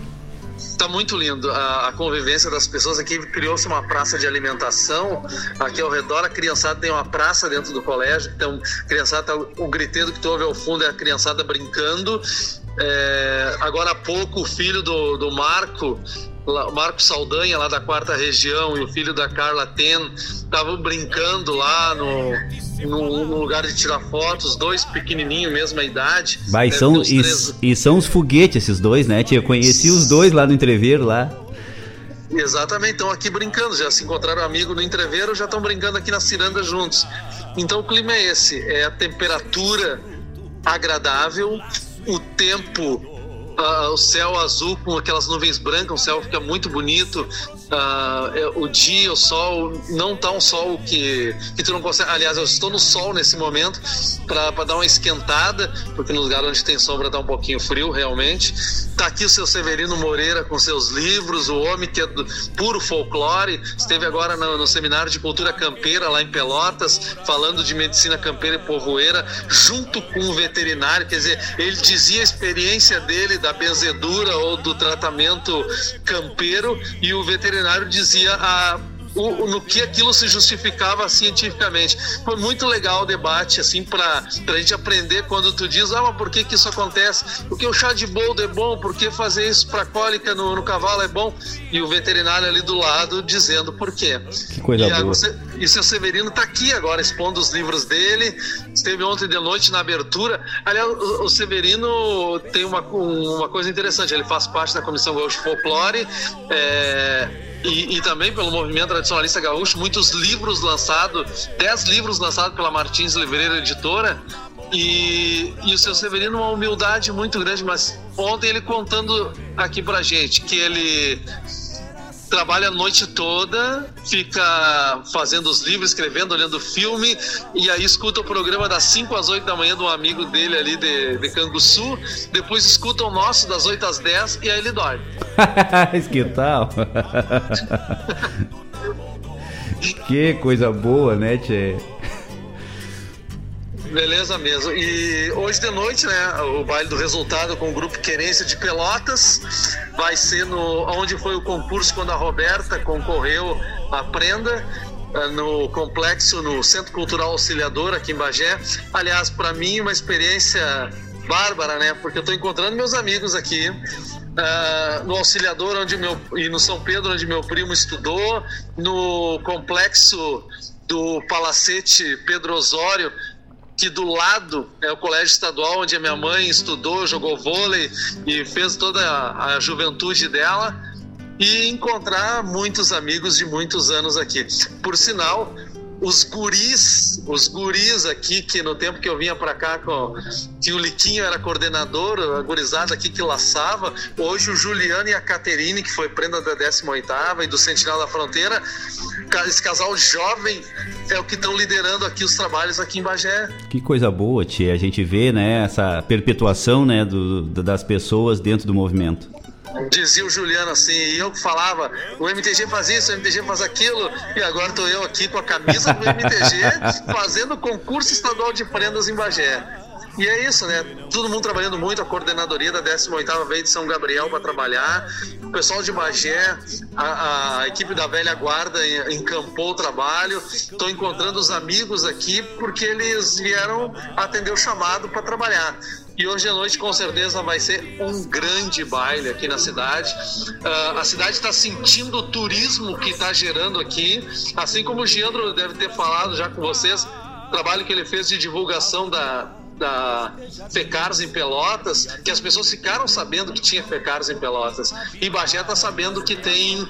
Tá muito lindo a, a convivência das pessoas. Aqui criou-se uma praça de alimentação. Aqui ao redor, a criançada tem uma praça dentro do colégio. Então, a criançada, tá, o griteiro que tu ouve ao fundo é a criançada brincando. É, agora há pouco, o filho do, do Marco, Marco Saldanha, lá da quarta região, e o filho da Carla Ten, estavam brincando lá no, no, no, lugar de tirar fotos, dois pequenininhos, mesma idade. É, são, e, e, são os foguetes esses dois, né? Eu conheci os dois lá no entreveiro lá. Exatamente, estão aqui brincando, já se encontraram amigo no entreveiro, já estão brincando aqui na ciranda juntos. Então o clima é esse, é a temperatura agradável, o tempo, uh, o céu azul com aquelas nuvens brancas, o céu fica muito bonito. Uh, o dia, o sol, não tá um sol que, que tu não consegue. Aliás, eu estou no sol nesse momento para dar uma esquentada, porque no lugar onde tem sombra tá um pouquinho frio realmente. Tá aqui o seu Severino Moreira com seus livros, o homem que é do puro folclore, esteve agora no, no seminário de cultura campeira lá em Pelotas, falando de medicina campeira e povoeira, junto com o veterinário, quer dizer, ele dizia a experiência dele da benzedura ou do tratamento campeiro e o veterinário dizia a o, no que aquilo se justificava cientificamente. Foi muito legal o debate, assim, para a gente aprender quando tu diz, ah, mas por que, que isso acontece? Porque o chá de boldo é bom, por que fazer isso para cólica no, no, cavalo é bom? E o veterinário ali do lado dizendo por quê. Que coisa e boa. A, e o seu Severino está aqui agora expondo os livros dele. Esteve ontem de noite na abertura. Aliás, o, o Severino tem uma, uma coisa interessante: ele faz parte da Comissão Gaúcho Folclore. É, e, e, também pelo movimento tradicionalista gaúcho, muitos livros lançados, dez livros lançados pela Martins Livreira Editora, e, e o seu Severino, uma humildade muito grande, mas ontem ele contando aqui pra gente que ele trabalha a noite toda, fica fazendo os livros, escrevendo, olhando filme, e aí escuta o programa das 5 às 8 da manhã de um amigo dele ali de, de Canguçu, depois escuta o nosso das 8 às 10 e aí ele dorme. que tal? que coisa boa, né, Tchê? Beleza mesmo. E hoje de noite, né, o baile do resultado com o grupo Querência de Pelotas vai ser no onde foi o concurso quando a Roberta concorreu à prenda eh, no complexo no Centro Cultural Auxiliador aqui em Bagé. Aliás, para mim uma experiência bárbara, né? Porque eu estou encontrando meus amigos aqui uh, no Auxiliador onde meu e no São Pedro onde meu primo estudou, no complexo do Palacete Pedro Osório que do lado é o colégio estadual onde a minha mãe estudou, jogou vôlei e fez toda a, a juventude dela e encontrar muitos amigos de muitos anos aqui. Por sinal, os guris, os guris aqui, que no tempo que eu vinha para cá, com, que o Liquinho era coordenador, a gurizada aqui que laçava, hoje o Juliano e a Caterine, que foi prenda da 18ª e do Sentinela da Fronteira, esse casal jovem é o que estão liderando aqui os trabalhos aqui em Bagé. Que coisa boa, tia, a gente vê, né, essa perpetuação, né, do, das pessoas dentro do movimento dizia o Juliano assim, e eu falava, o MTG faz isso, o MTG faz aquilo, e agora tô eu aqui com a camisa do MTG fazendo concurso estadual de prendas em Bagé. E é isso, né? Todo mundo trabalhando muito, a coordenadoria da 18ª veio de São Gabriel para trabalhar, o pessoal de Bagé, a, a, equipe da velha guarda encampou o trabalho, estou encontrando os amigos aqui porque eles vieram atender o chamado para trabalhar. E hoje à noite, com certeza, vai ser um grande baile aqui na cidade. Uh, a cidade está sentindo o turismo que está gerando aqui, assim como o Giandro deve ter falado já com vocês, o trabalho que ele fez de divulgação da, da Fecars em Pelotas, que as pessoas ficaram sabendo que tinha Fecars em Pelotas. E Bagé está sabendo que tem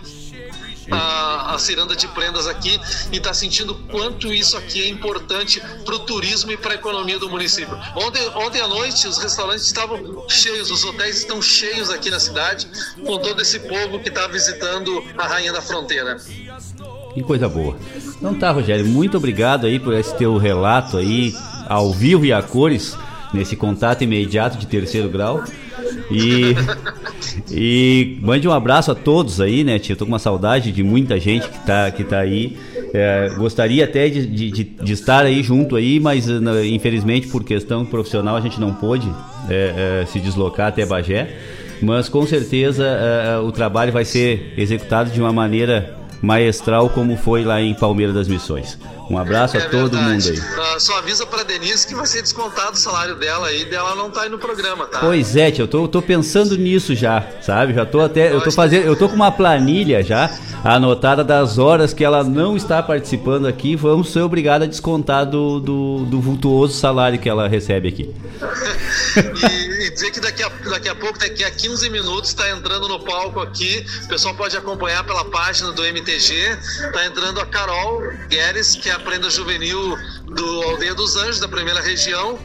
a, a ciranda de prendas aqui e está sentindo quanto isso aqui é importante para o turismo e para a economia do município. Ontem, ontem à noite os restaurantes estavam cheios, os hotéis estão cheios aqui na cidade com todo esse povo que está visitando a Rainha da Fronteira. Que coisa boa. Então tá, Rogério, muito obrigado aí por esse teu relato aí ao vivo e a cores nesse contato imediato de terceiro grau. E, e mande um abraço a todos aí, né, tia? Tô com uma saudade de muita gente que tá, que tá aí. É, gostaria até de, de, de, estar aí junto aí, mas né, infelizmente por questão profissional a gente não pôde é, é, se deslocar até Bagé. Mas com certeza o trabalho vai ser executado de uma maneira maestral como foi lá em Palmeira das Missões. Um abraço é a todo verdade. mundo aí. Uh, só avisa pra Denise que vai ser descontado o salário dela aí, dela não tá aí no programa, tá? Pois é, tia, eu tô, tô pensando nisso já, sabe? Já tô até. Eu tô fazendo. Eu tô com uma planilha já anotada das horas que ela não está participando aqui. Vamos ser obrigados a descontar do, do, do vultuoso salário que ela recebe aqui. e, e, dizer que daqui a, daqui a pouco, daqui a 15 minutos, está entrando no palco aqui. O pessoal pode acompanhar pela página do MTG. Tá entrando a Carol Guedes, que é a prenda juvenil do Aldeia dos Anjos, da primeira região,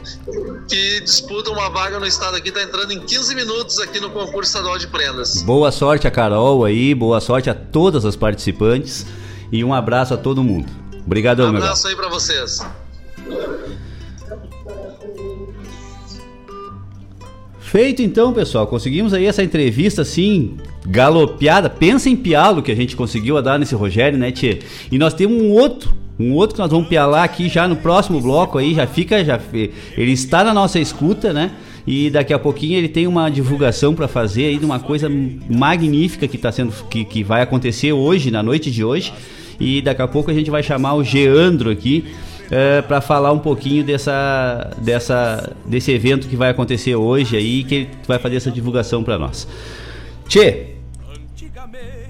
que disputa uma vaga no estado aqui, está entrando em 15 minutos aqui no concurso estadual de prendas. Boa sorte a Carol aí, boa sorte a todas as participantes e um abraço a todo mundo. Obrigadão, meu. Um abraço aí para vocês. Feito então, pessoal, conseguimos aí essa entrevista assim, galopeada. Pensa em pialo que a gente conseguiu dar nesse Rogério, né, Tchê? E nós temos um outro um outro que nós vamos pialar aqui já no próximo bloco aí, já fica, já ele está na nossa escuta, né? E daqui a pouquinho ele tem uma divulgação para fazer aí de uma coisa magnífica que está sendo que, que vai acontecer hoje, na noite de hoje. E daqui a pouco a gente vai chamar o Geandro aqui é, para falar um pouquinho dessa, dessa, desse evento que vai acontecer hoje aí, que ele vai fazer essa divulgação para nós. Tchê,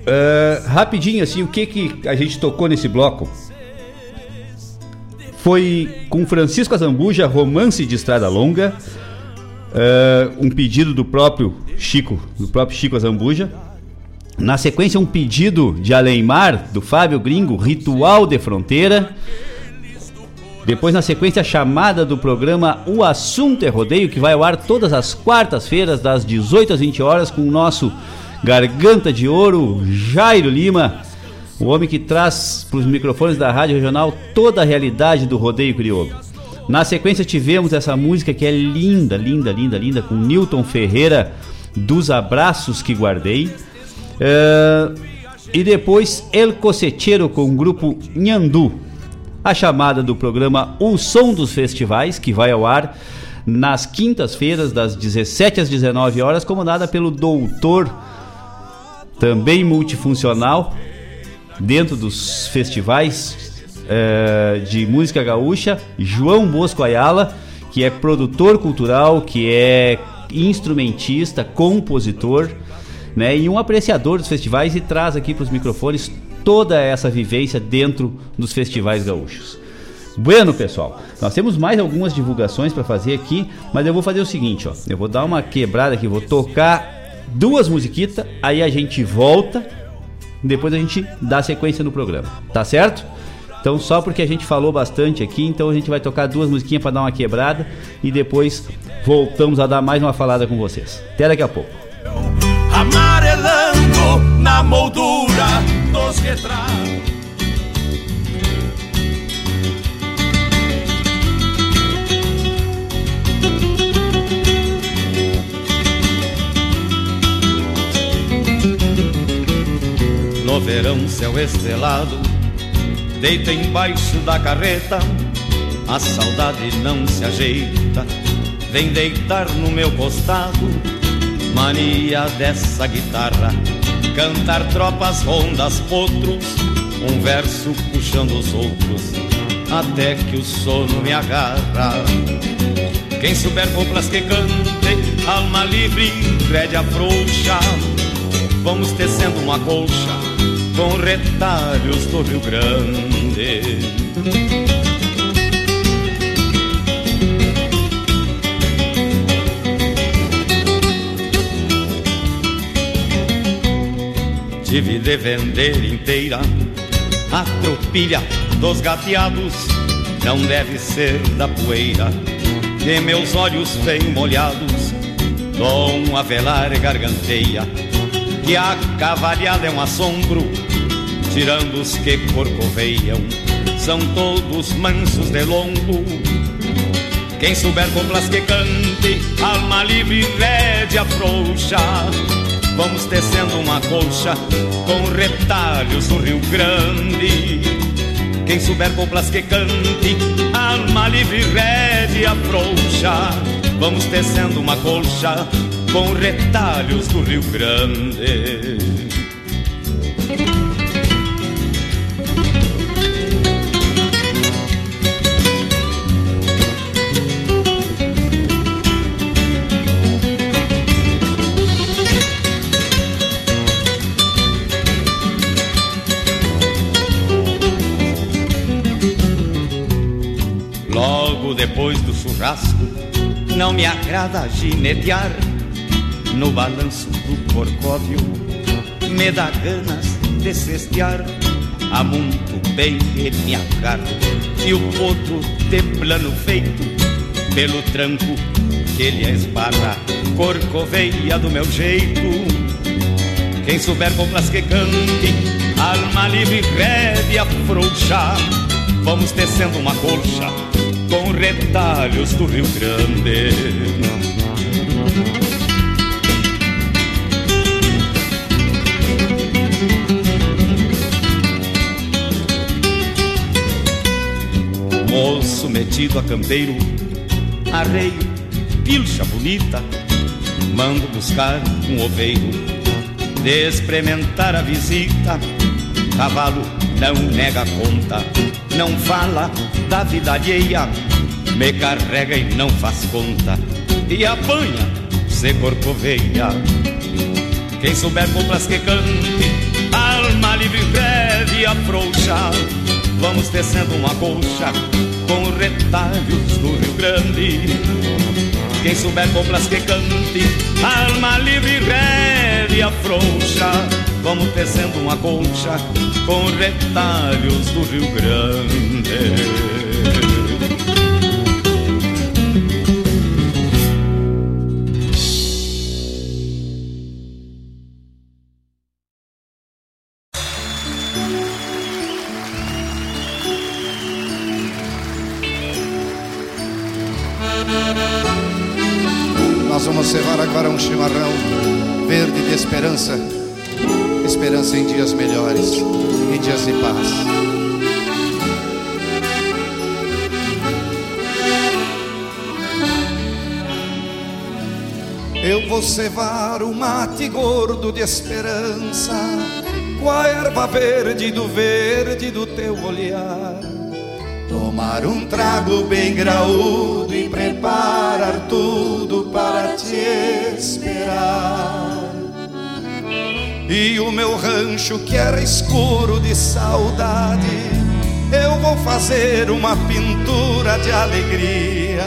uh, rapidinho assim, o que, que a gente tocou nesse bloco? Foi com Francisco Azambuja, Romance de Estrada Longa, uh, um pedido do próprio Chico, do próprio Chico Azambuja. Na sequência, um pedido de Aleimar, do Fábio Gringo, Ritual de Fronteira. Depois, na sequência, a chamada do programa O Assunto é Rodeio, que vai ao ar todas as quartas-feiras, das 18 às 20 horas, com o nosso Garganta de Ouro, Jairo Lima, o homem que traz para os microfones da Rádio Regional toda a realidade do rodeio crioulo. Na sequência tivemos essa música que é linda, linda, linda, linda, com Newton Ferreira, dos Abraços que Guardei. Uh, e depois El Coceteiro com o grupo Nhandu. A chamada do programa O Som dos Festivais, que vai ao ar nas quintas-feiras, das 17 às 19 horas, comandada pelo doutor, também multifuncional, dentro dos festivais é, de música gaúcha, João Bosco Ayala, que é produtor cultural, que é instrumentista, compositor, né, e um apreciador dos festivais e traz aqui para os microfones toda essa vivência dentro dos festivais gaúchos. Bueno, pessoal, nós temos mais algumas divulgações para fazer aqui, mas eu vou fazer o seguinte, ó, eu vou dar uma quebrada aqui, vou tocar duas musiquitas, aí a gente volta depois a gente dá sequência no programa, tá certo? Então, só porque a gente falou bastante aqui, então a gente vai tocar duas musiquinhas para dar uma quebrada e depois voltamos a dar mais uma falada com vocês. Até daqui a pouco. Amarelando na moldura dos retratos No verão, céu estrelado, deita embaixo da carreta, a saudade não se ajeita, vem deitar no meu costado, mania dessa guitarra, cantar tropas, rondas, potros, um verso puxando os outros, até que o sono me agarra. Quem souber coplas que cante, alma livre, rédea frouxa, vamos tecendo uma colcha com retalhos do Rio Grande. Tive de vender inteira a tropilha dos gateados, não deve ser da poeira de meus olhos bem molhados. Dom Avelar garganteia que a cavalhada é um assombro tirando os que corcoveiam, são todos mansos de lombo. Quem souber coplas que cante, alma livre, rédea frouxa. Vamos tecendo uma colcha com retalhos do Rio Grande. Quem souber coplas que cante, alma livre, rédea frouxa. Vamos tecendo uma colcha com retalhos do Rio Grande. Churrasco, não me agrada ginetear no balanço do corcóvio, me dá ganas de cestear. Há muito bem que me agarro e o potro de plano feito pelo tranco que ele esbarra, corcoveia do meu jeito. Quem souber coplas que cante, alma livre, rédea frouxa, vamos tecendo uma colcha com retalhos do Rio Grande. Moço metido a campeiro, arreio, pilcha bonita, mando buscar um oveiro, de experimentar a visita, cavalo não nega conta, não fala da vida alheia, me carrega e não faz conta, e apanha se corcoveia. Quem souber coplas que cante, alma livre breve afrouxa, vamos tecendo uma colcha com retalhos do Rio Grande. Quem souber coplas que cante, alma livre, rédea frouxa, como tecendo uma concha com retalhos do Rio Grande. De esperança, com a erva verde do verde do teu olhar. Tomar um trago bem graúdo e preparar tudo para te esperar. E o meu rancho que era escuro de saudade, eu vou fazer uma pintura de alegria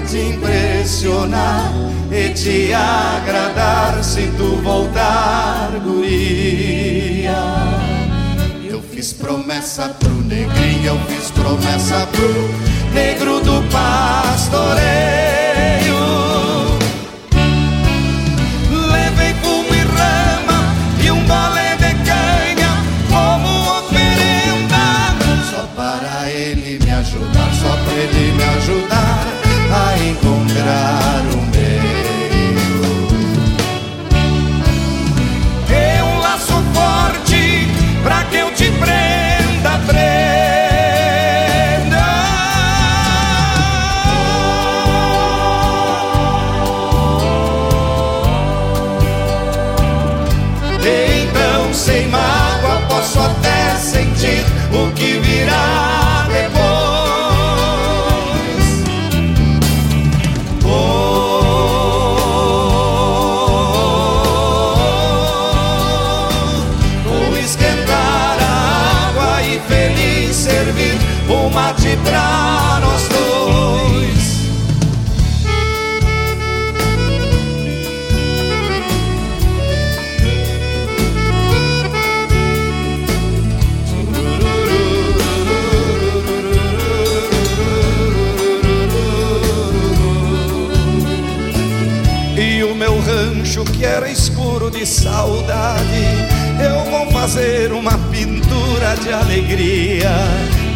te impressionar e te agradar se tu voltar, guria. Eu fiz promessa pro negrinho, eu fiz promessa pro negro do pastoreio. Fazer uma pintura de alegria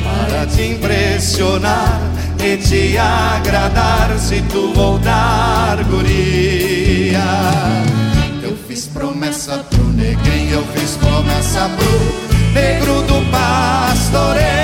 para te impressionar e te agradar se tu voltar, guria. Eu fiz promessa pro negrinho, eu fiz promessa pro negro do pastoreio.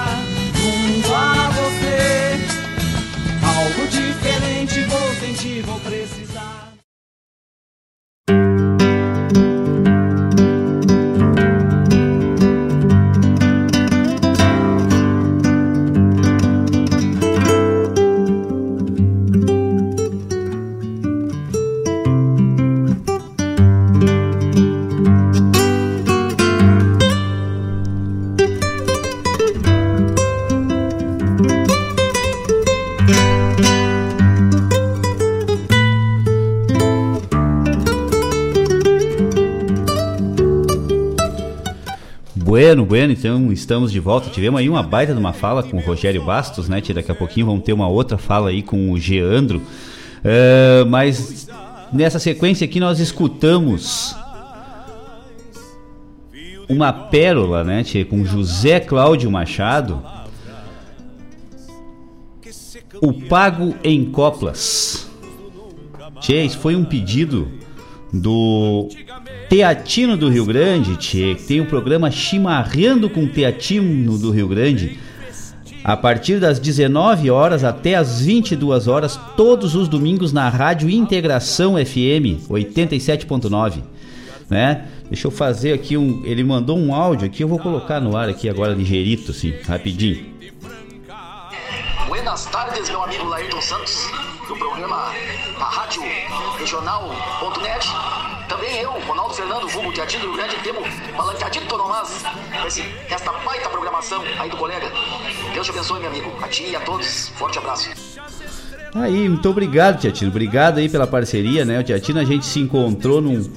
Bueno, bueno, então estamos de volta. Tivemos aí uma baita de uma fala com o Rogério Bastos, né? Tia? Daqui a pouquinho vamos ter uma outra fala aí com o Geandro. Uh, mas nessa sequência aqui nós escutamos uma pérola, né, tia? Com José Cláudio Machado. O Pago em Coplas. Tchê, isso foi um pedido do Teatino do Rio Grande, tchê, tem o programa Chimarrando com Teatino do Rio Grande. A partir das 19 horas até as 22 horas, todos os domingos na Rádio Integração FM 87.9, né? Deixa eu fazer aqui um, ele mandou um áudio aqui, eu vou colocar no ar aqui agora ligeirito assim, rapidinho. Buenas tardes, meu amigo Laírton Santos, do programa a Rádio Regional.net. Também eu, Ronaldo Fernando, vulgo Teatino do Rio Grande, temos balanceadito nomás esse, esta baita programação aí do colega. Deus te abençoe, meu amigo. A ti e a todos, forte abraço. Aí, muito obrigado, Tiatino. Obrigado aí pela parceria, né? O Tiatino a gente se encontrou num,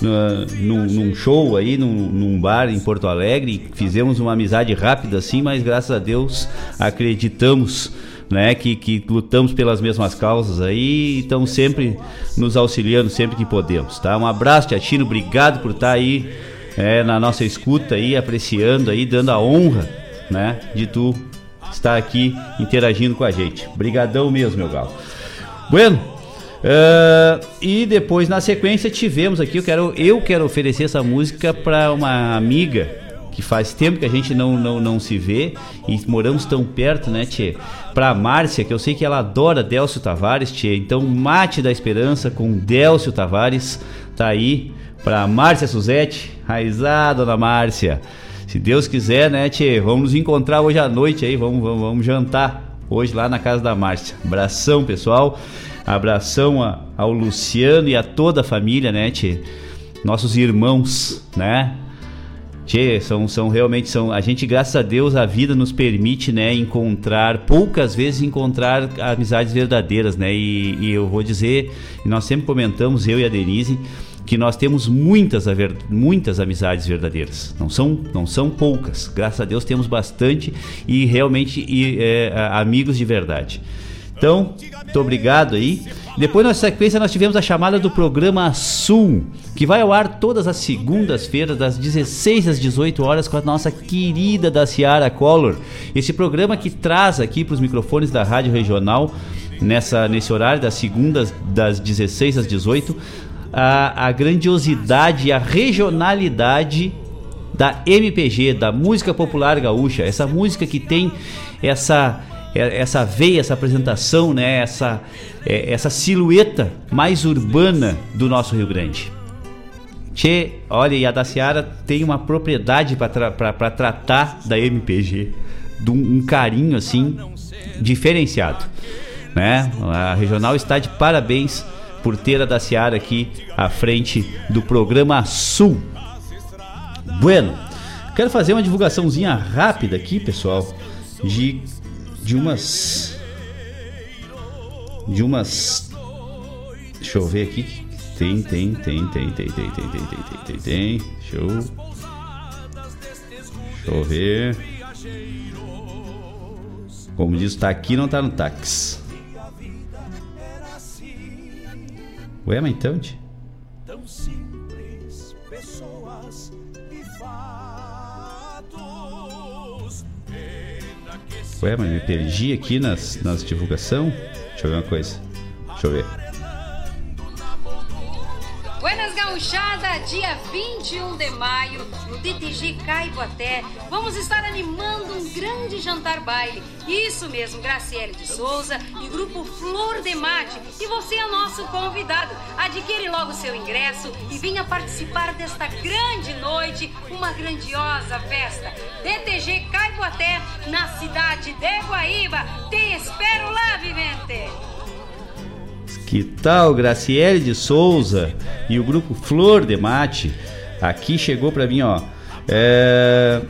num, num, show aí, num, num, bar em Porto Alegre. Fizemos uma amizade rápida assim, mas graças a Deus acreditamos né, que, que lutamos pelas mesmas causas aí e estamos sempre nos auxiliando sempre que podemos, tá? Um abraço, Tiatino, obrigado por estar aí é, na nossa escuta aí, apreciando aí, dando a honra, né, de tu estar aqui interagindo com a gente. Brigadão mesmo, meu galo. Bueno, uh, e depois na sequência tivemos aqui, eu quero, eu quero oferecer essa música para uma amiga que faz tempo que a gente não, não, não se vê e moramos tão perto, né, Tchê? Pra Márcia, que eu sei que ela adora Délcio Tavares, Tchê. Então, Mate da Esperança com Délcio Tavares tá aí pra Márcia Suzete. Raizá, dona Márcia. Se Deus quiser, né, Tchê? Vamos nos encontrar hoje à noite aí, vamos, vamos, vamos jantar hoje lá na casa da Márcia. Abração, pessoal. Abração a, ao Luciano e a toda a família, né, Tchê? Nossos irmãos, né? Tchê, são, são realmente são. A gente, graças a Deus, a vida nos permite, né, encontrar, poucas vezes encontrar amizades verdadeiras, né? E, e eu vou dizer, nós sempre comentamos, eu e a Denise, que nós temos muitas, muitas amizades verdadeiras. Não são, não são poucas. Graças a Deus temos bastante e realmente e, é, amigos de verdade. Então, muito obrigado aí. Depois, na sequência, nós tivemos a chamada do programa Sul, que vai ao ar todas as segundas-feiras, das 16 às 18 horas, com a nossa querida da Ciara Collor. Esse programa que traz aqui para os microfones da Rádio Regional, nessa, nesse horário, das segundas, das 16 às 18, a, a grandiosidade e a regionalidade da MPG, da música popular gaúcha. Essa música que tem essa essa veia, essa apresentação, né? essa, é, essa silhueta mais urbana do nosso Rio Grande. Tchê, olha, e a da Seara tem uma propriedade para tra tratar da MPG, de um, um, carinho assim diferenciado. Né? A regional está de parabéns por ter a da Seara aqui à frente do programa Sul. Bueno, quero fazer uma divulgaçãozinha rápida aqui, pessoal, de de umas. De umas. Deixa eu ver aqui. Tem, tem, tem, tem, tem, tem, tem, tem, tem, tem, tem, tem. Deixa eu. Deixa eu ver. Como diz, tá aqui não tá no táxi. Ué, mas então, tia? Ué, mas me perdi aqui nas, nas divulgação. Deixa eu ver uma coisa. Deixa eu ver. Dia 21 de maio, no DTG Caiboaté, vamos estar animando um grande jantar baile. Isso mesmo, Graciele de Souza e grupo Flor de Mate. E você é nosso convidado. Adquire logo seu ingresso e venha participar desta grande noite, uma grandiosa festa. DTG Caiboaté, na cidade de Guaíba. Te espero lá, vivente! Que tal Graciele de Souza e o grupo Flor de Mate? Aqui chegou para mim, ó. É,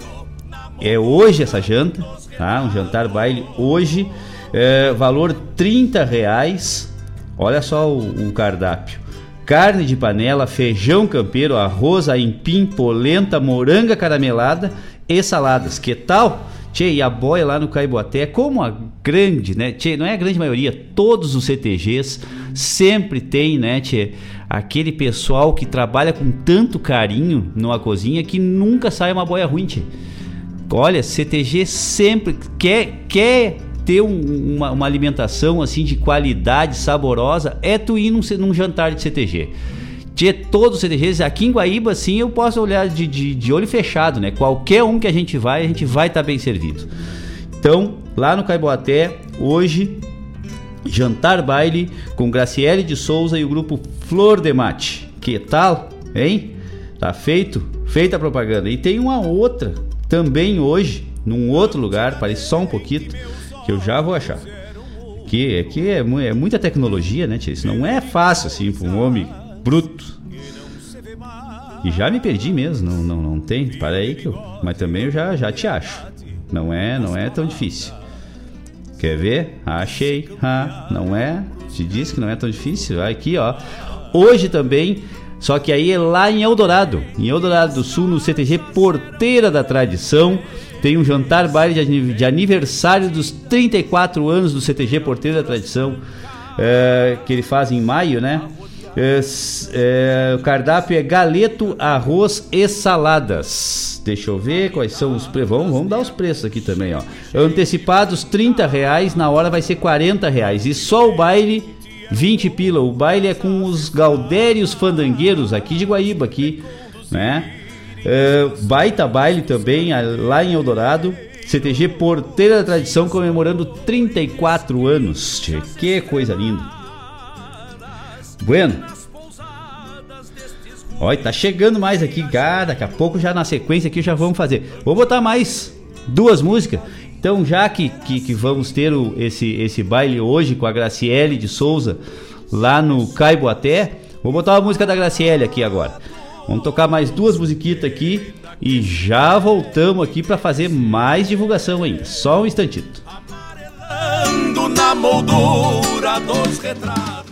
é, hoje essa janta, tá? Um jantar baile hoje, é, valor 30 reais. Olha só o, o cardápio: carne de panela, feijão campeiro, arroz, aipim, polenta, moranga caramelada e saladas. Que tal? Tchê, e a boia lá no Caiboaté, como a grande, né? Tchê, não é a grande maioria, todos os CTGs sempre tem, né, tchê, aquele pessoal que trabalha com tanto carinho numa cozinha que nunca sai uma boia ruim, tchê. Olha, CTG sempre quer, quer ter um, uma, uma, alimentação assim de qualidade, saborosa, é tu ir num, num jantar de CTG de todos os CTGs, aqui em Guaíba, sim, eu posso olhar de, de, de, olho fechado, né? Qualquer um que a gente vai, a gente vai estar tá bem servido. Então, lá no Caiboaté, hoje, jantar baile com Graciele de Souza e o grupo Flor de Mate. Que tal, hein? Tá feito? Feita a propaganda. E tem uma outra também hoje, num outro lugar, parece só um pouquinho, que eu já vou achar. Que, que é, é muita tecnologia, né, tia? Isso não é fácil, assim, para um homem bruto. E já me perdi mesmo, não, não, não tem. Para aí que eu. Mas também eu já, já te acho. Não é, não é tão difícil. Quer ver? Achei. Ah, não é? Te disse que não é tão difícil. Aqui, ó. Hoje também, só que aí é lá em Eldorado. Em Eldorado do Sul, no CTG Porteira da Tradição. Tem um jantar baile de aniversário dos 34 anos do CTG Porteira da Tradição. É, que ele faz em maio, né? É, é, o cardápio é galeto, arroz e saladas. Deixa eu ver quais são os preços. Vamos, vamos dar os preços aqui também, ó. Antecipados 30 reais, na hora vai ser 40 reais. E só o baile 20 pila. O baile é com os Gaudérios Fandangueiros aqui de Guaíba, aqui, né? É, baita baile também lá em Eldorado. CTG Porteira da Tradição comemorando 34 anos. Que coisa linda. Bueno. Olha, tá chegando mais aqui, cara. Daqui a pouco já na sequência aqui já vamos fazer. Vou botar mais duas músicas. Então, já que, que, que vamos ter o, esse, esse baile hoje com a Graciele de Souza lá no Caiboaté, vou botar uma música da Graciele aqui agora. Vamos tocar mais duas musiquitas aqui e já voltamos aqui para fazer mais divulgação ainda. Só um instantito. Na moldura dos retratos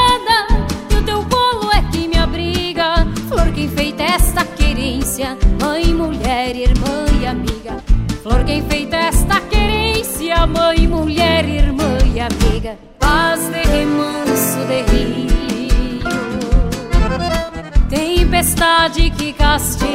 feita esta querência, mãe, mulher, irmã e amiga. Flor quem feita esta querência, mãe, mulher, irmã e amiga. Paz de remanso de rio, tempestade que castiga,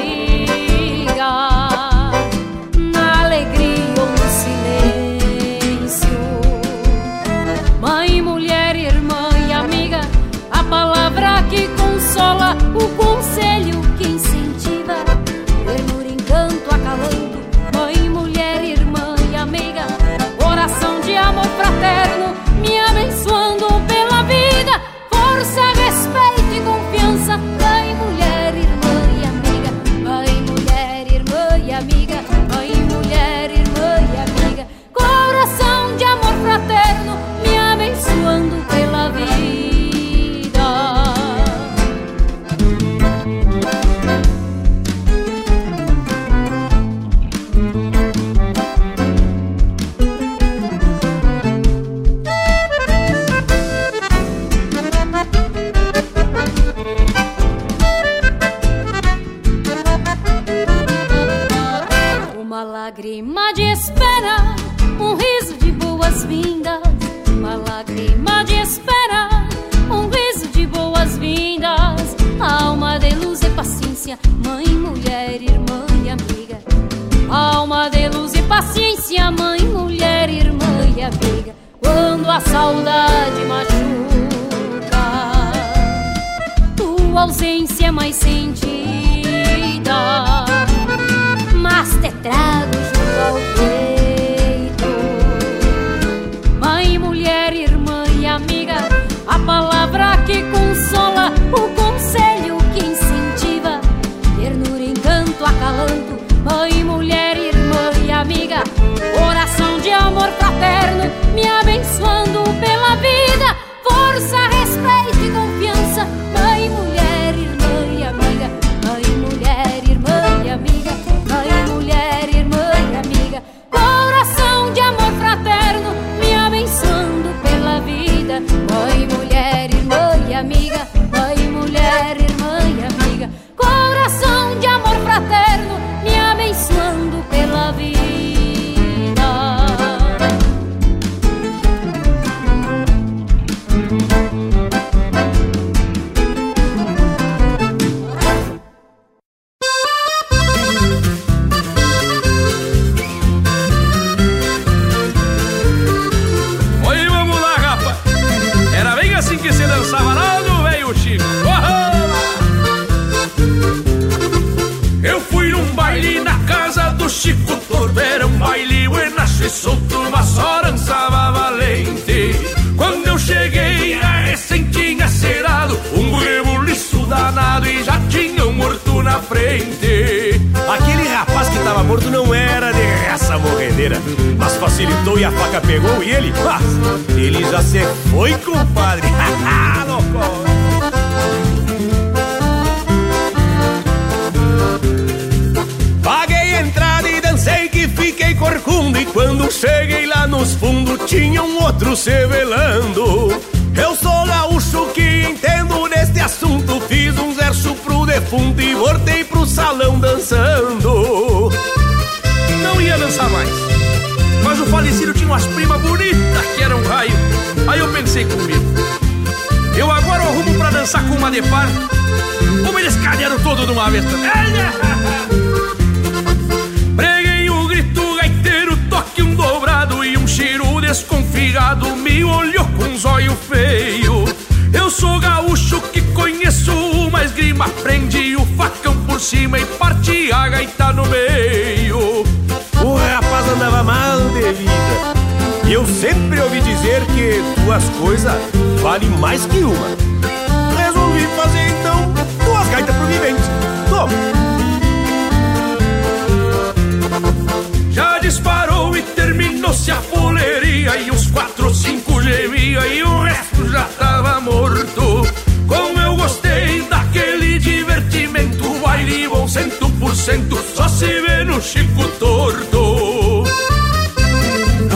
acento só se vê no Chico Torto.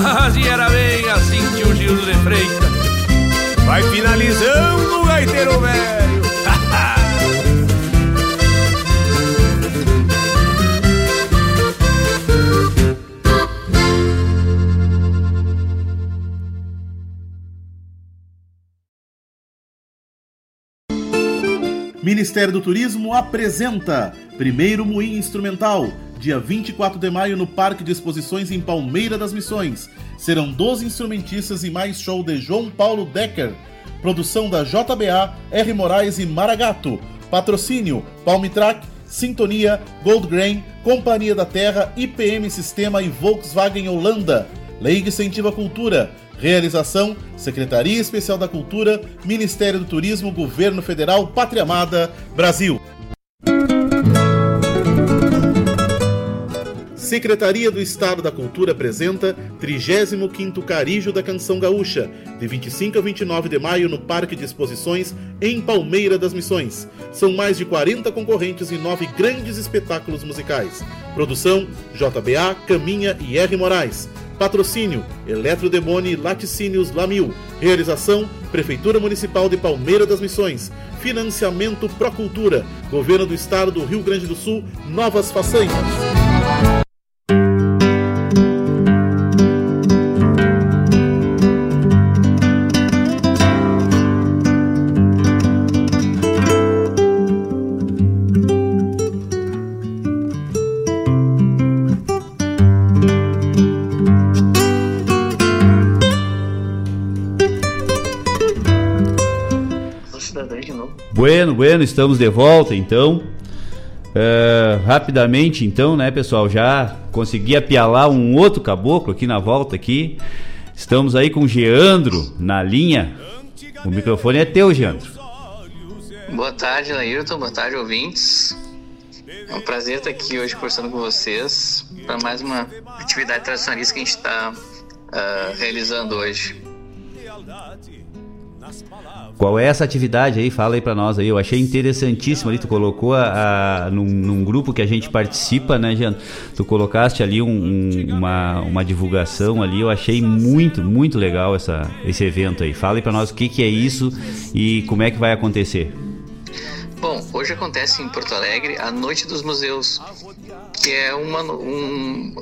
Mas e era bem assim que o Gil de Freitas vai finalizando o gaiteiro velho. Ministério do Turismo apresenta Primeiro Moinho Instrumental, dia 24 de maio no Parque de Exposições em Palmeira das Missões. Serão 12 instrumentistas e mais show de João Paulo Decker. Produção da JBA, R. Moraes e Maragato. Patrocínio: Palmitrack, Sintonia, Goldgrain, Companhia da Terra, IPM Sistema e Volkswagen Holanda. Lei de incentiva cultura. Realização: Secretaria Especial da Cultura, Ministério do Turismo, Governo Federal, Pátria Amada, Brasil. Secretaria do Estado da Cultura apresenta 35º Carijo da Canção Gaúcha, de 25 a 29 de maio no Parque de Exposições em Palmeira das Missões. São mais de 40 concorrentes e nove grandes espetáculos musicais. Produção: JBA, Caminha e R. Moraes. Patrocínio: Eletrodemone Laticínios Lamil. Realização: Prefeitura Municipal de Palmeira das Missões. Financiamento Procultura. Governo do Estado do Rio Grande do Sul. Novas façanhas. Bueno, estamos de volta então. Uh, rapidamente então, né, pessoal, já consegui apialar um outro caboclo aqui na volta aqui. Estamos aí com o Geandro na linha. O microfone é teu, Geandro. Boa tarde, Laírton. Boa tarde, ouvintes. É um prazer estar aqui hoje conversando com vocês para mais uma atividade tradicionalista que a gente está uh, realizando hoje. Qual é essa atividade aí? Fala aí para nós aí. Eu achei interessantíssimo ali. Tu colocou a, a num, num, grupo que a gente participa, né, Jean? Tu colocaste ali um, um, uma, uma divulgação ali. Eu achei muito, muito legal essa, esse evento aí. Fala aí para nós o que, que é isso e como é que vai acontecer. Bom, hoje acontece em Porto Alegre a Noite dos Museus, que é uma um,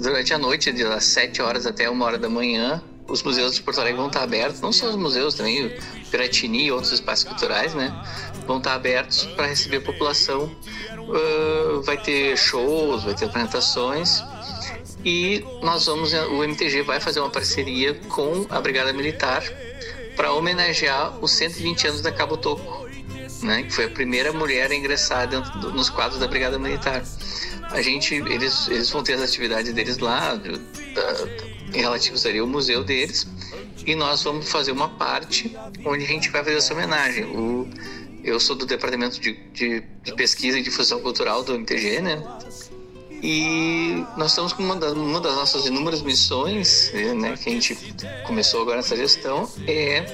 durante a noite, das 7 horas até uma hora da manhã, os museus de Porto Alegre vão estar abertos, não só os museus, também o Piratini e outros espaços culturais, né? Vão estar abertos para receber a população. Uh, vai ter shows, vai ter apresentações e nós vamos, o MTG vai fazer uma parceria com a Brigada Militar para homenagear os 120 anos da Cabo Toco, né? Que foi a primeira mulher a ingressar do, nos quadros da Brigada Militar. A gente, eles, eles vão ter as atividades deles lá, da, em relativo seria o museu deles, e nós vamos fazer uma parte onde a gente vai fazer essa homenagem. O, eu sou do departamento de, de, de pesquisa e difusão cultural do MTG, né? E nós estamos com uma das, uma das nossas inúmeras missões, né, que a gente começou agora nessa gestão, é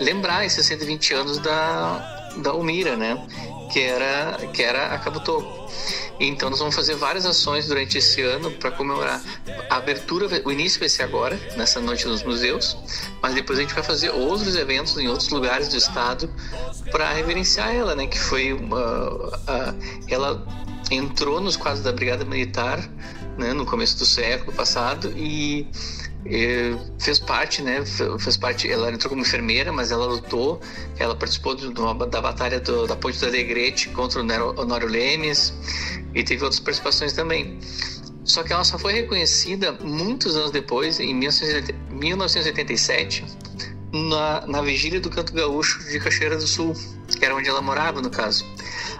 lembrar esses 120 anos da, da Umira, né? Que era, que era a Cabo Toco. Então nós vamos fazer várias ações durante esse ano para comemorar. A abertura, o início vai ser agora, nessa noite nos museus, mas depois a gente vai fazer outros eventos em outros lugares do estado para reverenciar ela, né? Que foi uma, a, ela entrou nos quadros da Brigada Militar né, no começo do século passado e fez parte, né? Fez parte. Ela entrou como enfermeira, mas ela lutou. Ela participou da batalha do, da Ponte do Alegrete contra o Honório Lemes e teve outras participações também. Só que ela só foi reconhecida muitos anos depois, em 1987, na, na vigília do Canto Gaúcho de Cachoeira do Sul, que era onde ela morava, no caso.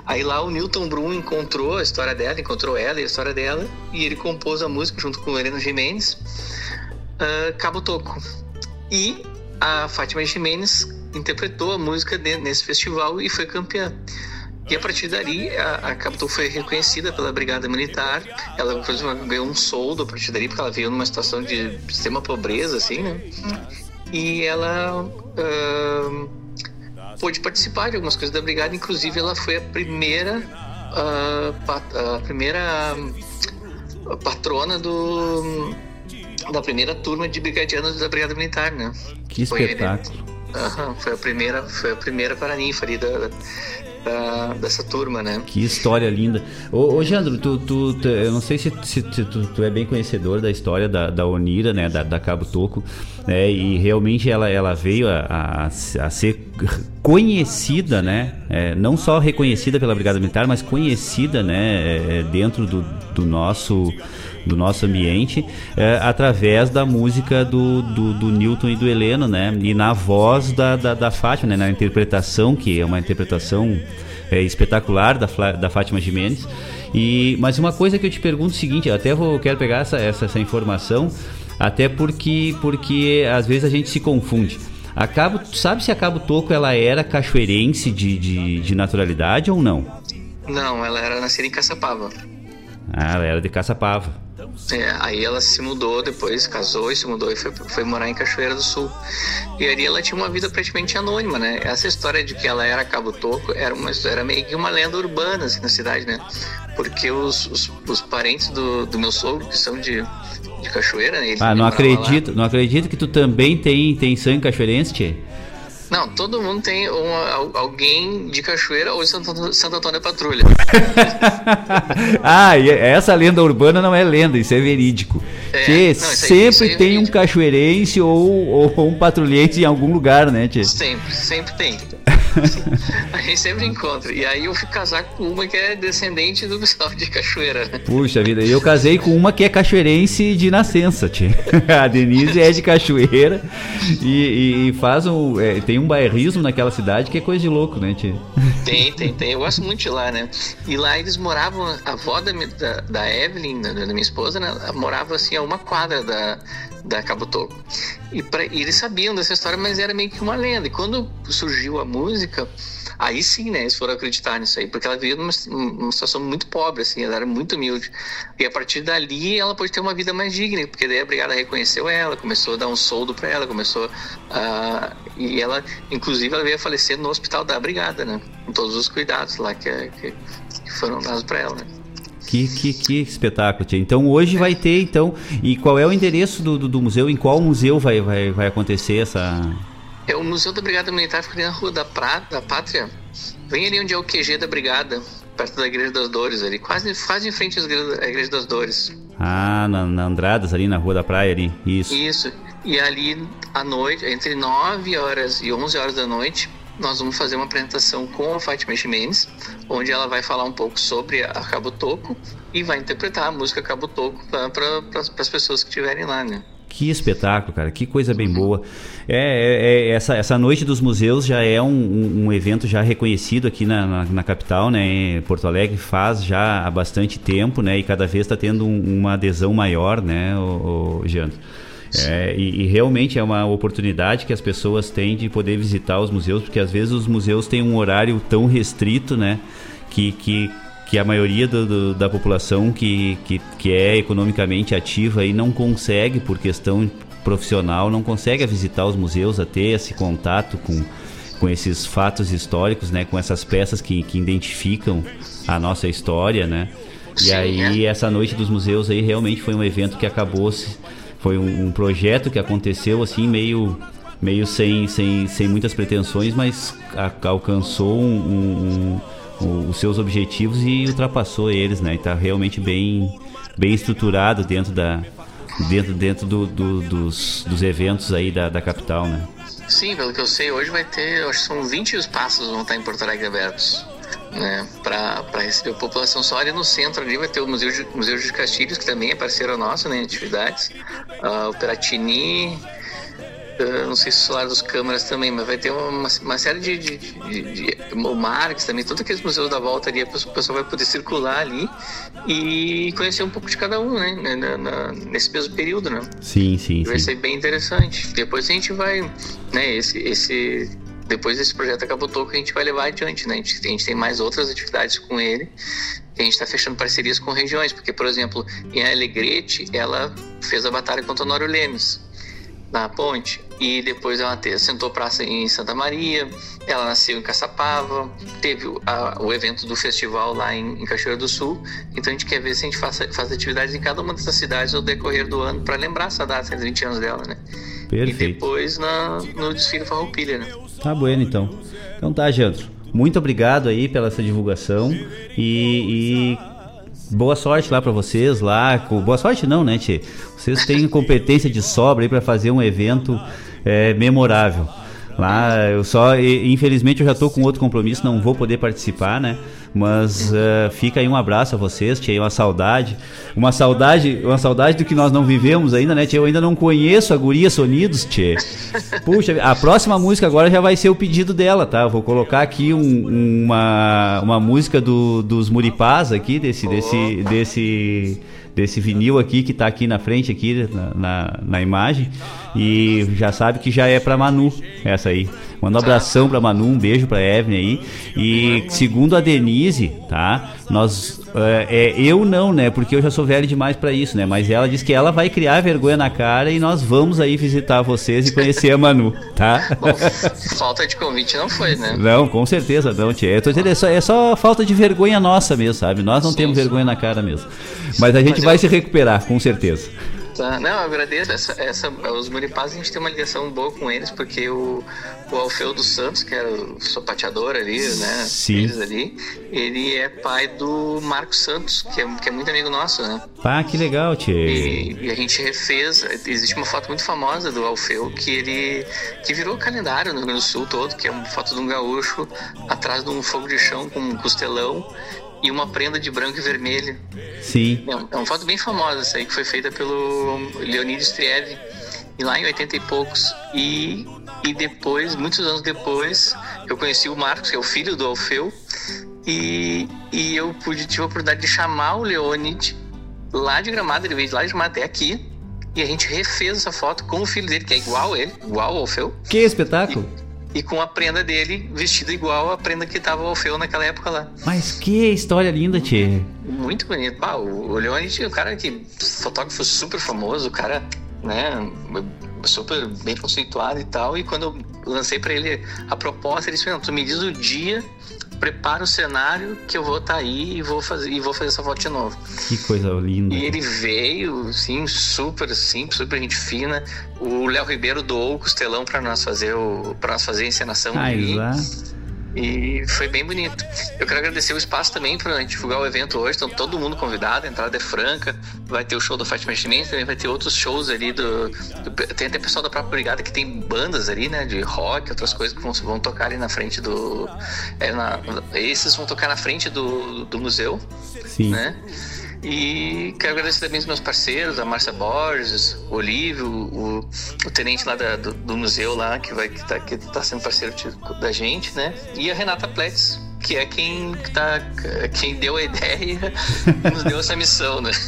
Aí lá o Newton Brum encontrou a história dela, encontrou ela e a história dela, e ele compôs a música junto com o Heleno Jimenez uh, Cabo Toco. E a Fátima Jimenez interpretou a música de, nesse festival e foi campeã. E a partir dali, a, a Cabo Toco foi reconhecida pela Brigada Militar. Ela, inclusive, ganhou um soldo a partir dali, porque ela veio numa situação de extrema pobreza, assim, né? E ela uh, pôde participar de algumas coisas da Brigada. Inclusive, ela foi a primeira, uh, a primeira patrona do da primeira turma de brigadianos da Brigada Militar, né? Que espetáculo. Foi, foi a primeira, foi a primeira paraninfa ali da, da, dessa turma, né? Que história linda. Ô, ô Jandro, tu, tu, tu, eu não sei se, se, se tu, tu, é bem conhecedor da história da, da Onira, né? Da, da Cabo Toco, né? E realmente ela, ela veio a, a, a ser conhecida, né? É, não só reconhecida pela Brigada Militar, mas conhecida, né? É, dentro do, do nosso do nosso ambiente é, através da música do, do, do, Newton e do Heleno, né? E na voz da, da, da Fátima, né? Na interpretação, que é uma interpretação é, espetacular da, da Fátima Jimenez. E, mas uma coisa que eu te pergunto é o seguinte, eu até vou, quero pegar essa, essa, essa informação, até porque, porque às vezes a gente se confunde. A Cabo, sabe se a Cabo Toco ela era cachoeirense de, de, de naturalidade ou não? Não, ela era nascida em Caçapava. Ah, ela era de Caçapava. É, aí ela se mudou depois, casou e se mudou e foi, foi morar em Cachoeira do Sul. E ali ela tinha uma vida praticamente anônima, né? Essa história de que ela era Cabo Toco era, uma, era meio que uma lenda urbana assim, na cidade, né? Porque os, os, os parentes do, do meu sogro, que são de, de Cachoeira, né? ah, não acredito, lá. não acredito que tu também tem, tem sangue cachoeirense, tchê. Não, todo mundo tem uma, alguém de Cachoeira ou de Santo, Santo Antônio Patrulha. ah, essa lenda urbana não é lenda, isso é verídico. É, tchê, não, sempre aí, é tem é um cachoeirense ou, ou um patrulhente em algum lugar, né, Tchê? Sempre, sempre tem. a gente sempre encontra. E aí eu fui casar com uma que é descendente do pessoal de Cachoeira, né? Puxa vida, eu casei com uma que é cachoeirense de nascença, tia. A Denise é de Cachoeira e, e faz um. É, tem um bairrismo naquela cidade que é coisa de louco, né, tia? Tem, tem, tem. Eu gosto muito de lá, né? E lá eles moravam, a avó da, da, da Evelyn, da, da minha esposa, né? Morava assim a uma quadra da, da Cabo. E, pra, e eles sabiam dessa história, mas era meio que uma lenda. E quando surgiu a música, aí sim, né, eles foram acreditar nisso aí, porque ela veio numa, numa situação muito pobre, assim, ela era muito humilde. E a partir dali ela pôde ter uma vida mais digna, porque daí a brigada reconheceu ela, começou a dar um soldo para ela, começou a. E ela, inclusive, ela veio a falecer no hospital da brigada, né, com todos os cuidados lá que, que, que foram dados para ela, né. Que, que, que espetáculo, tia. Então hoje vai ter, então. E qual é o endereço do, do, do museu? Em qual museu vai, vai, vai acontecer essa. É o Museu da Brigada Militar fica ali na Rua da, pra, da Pátria. Vem ali onde é o QG da Brigada, perto da Igreja das Dores, ali, quase, quase em frente à Igreja das Dores. Ah, na, na Andradas, ali na Rua da Praia, ali. Isso. Isso. E ali à noite, entre 9 horas e 11 horas da noite, nós vamos fazer uma apresentação com a Fátima Ximenes, onde ela vai falar um pouco sobre a Cabo Toco e vai interpretar a música Cabo Toco para pra, as pessoas que estiverem lá, né? Que espetáculo, cara, que coisa bem boa. É, é, é essa, essa Noite dos Museus já é um, um, um evento já reconhecido aqui na, na, na, capital, né? Porto Alegre faz já há bastante tempo, né? E cada vez está tendo um, uma adesão maior, né, o, o é, e, e, realmente é uma oportunidade que as pessoas têm de poder visitar os museus, porque às vezes os museus têm um horário tão restrito, né? Que, que, que a maioria do, do, da população que, que, que é economicamente ativa e não consegue, por questão profissional, não consegue visitar os museus, a ter esse contato com, com esses fatos históricos, né? Com essas peças que, que identificam a nossa história, né? E aí essa noite dos museus aí realmente foi um evento que acabou se foi um, um, projeto que aconteceu assim meio meio sem, sem, sem muitas pretensões, mas a, alcançou um, um, os seus objetivos e ultrapassou eles, né? Está realmente bem bem estruturado dentro da dentro dentro do, do, dos, dos eventos aí da, da capital, né? Sim, pelo que eu sei, hoje vai ter, acho que são 20 espaços vão estar em Porto Alegre abertos né, para receber a população. Só ali no centro ali vai ter o Museu de, Museu de Castilhos, que também é parceiro nosso né, em atividades. Uh, o Peratini, uh, não sei se o Solar dos Câmaras também, mas vai ter uma, uma série de, de, de, de, O Marx também, todos aqueles museus da volta ali, a pessoa vai poder circular ali e conhecer um pouco de cada um, né, na, na, nesse mesmo período, né. Sim, sim, Vai sim. ser bem interessante. Depois a gente vai, né, esse... esse depois desse projeto acabou que a gente vai levar adiante, né? A gente, a gente tem mais outras atividades com ele, a gente está fechando parcerias com regiões, porque, por exemplo, em Alegrete, ela fez a batalha contra Honório Lemes na ponte e depois ela sentou praça em Santa Maria, ela nasceu em Caçapava, teve a, o evento do festival lá em, em, Cachoeira do Sul, então a gente quer ver se a gente faz, faz atividades em cada uma dessas cidades ao decorrer do ano para lembrar essa data, os 20 anos dela, né? Perfeito. E depois na, no desfile Farroupilha, né? Tá bueno então. Então tá, Jandro. Muito obrigado aí pela essa divulgação e, e boa sorte lá para vocês lá. Boa sorte não, né, Tchê? Vocês têm competência de sobra aí para fazer um evento é, memorável. Lá, eu só, infelizmente, eu já estou com outro compromisso, não vou poder participar, né? Mas uh, fica aí um abraço a vocês, tinha uma saudade, uma saudade, uma saudade do que nós não vivemos ainda, né? Tia, eu ainda não conheço a Guria Sonidos, Tchê. Puxa, a próxima música agora já vai ser o pedido dela, tá? Eu vou colocar aqui um, uma, uma música do, dos Muripás aqui, desse, desse, desse desse vinil aqui que está aqui na frente aqui na, na, na, imagem e já sabe que já é para Manu essa aí. Manda um abração para Manu, um beijo para Evelyn aí. E segundo a Denise, tá? Nós é, é, eu não, né? Porque eu já sou velho demais para isso, né? Mas ela diz que ela vai criar vergonha na cara e nós vamos aí visitar vocês e conhecer a Manu, tá? Bom, falta de convite não foi, né? Não, com certeza não, tia. Eu tô dizendo, é só, é só falta de vergonha nossa mesmo, sabe? Nós não sim, temos sim. vergonha na cara mesmo. Mas a gente Mas vai eu... se recuperar, com certeza. Tá. Não, eu agradeço. Essa, essa, os Muripás a gente tem uma ligação boa com eles, porque o, o Alfeu dos Santos, que era o sapateador ali, né? Sim. Ali, ele é pai do Marcos Santos, que é, que é muito amigo nosso, né? Pá, que legal, tchê. E, e a gente refez. Existe uma foto muito famosa do Alfeu que ele que virou calendário no Rio Grande do Sul todo, que é uma foto de um gaúcho atrás de um fogo de chão com um costelão e uma prenda de branco e vermelho. Sim. É, é uma foto bem famosa essa aí, que foi feita pelo Leonidas Striev, e lá em 80 e poucos. E, e depois, muitos anos depois, eu conheci o Marcos, que é o filho do Alfeu, e, e eu pude, tive a oportunidade de chamar o Leonid lá de Gramado, ele veio de lá de Gramado até aqui, e a gente refez essa foto com o filho dele, que é igual ele, igual ao Alfeu. Que espetáculo! E, e com a prenda dele vestida igual a prenda que tava o Alfeu naquela época lá. Mas que história linda, tchê. Muito bonito. Ah, o, Leonid, o cara que fotógrafo super famoso, o cara, né, super bem conceituado e tal. E quando eu lancei para ele a proposta, ele disse: "Tu me diz o dia, prepara o cenário que eu vou estar tá aí e vou fazer e vou fazer essa foto de novo". Que coisa linda. E ele veio, assim, super simples, super gente fina. O Léo Ribeiro doou o costelão para nós fazer o para nós fazer a encenação Ah, ali. exato. E foi bem bonito. Eu quero agradecer o espaço também para divulgar o evento hoje. Então, todo mundo convidado, a entrada é franca. Vai ter o show do Fátima Mendes, também vai ter outros shows ali do, do- Tem até pessoal da própria brigada que tem bandas ali, né? De rock, outras coisas que vão, vão tocar ali na frente do. é, na- esses vão tocar na frente do, do museu. Sim. Né? E quero agradecer também os meus parceiros, a Márcia Borges, o Olívio, o, o tenente lá da- do, do museu lá, que vai que tá, que tá sendo parceiro da gente, né? E a Renata Pletz, que é quem, tá, quem deu a ideia e nos deu essa missão, né?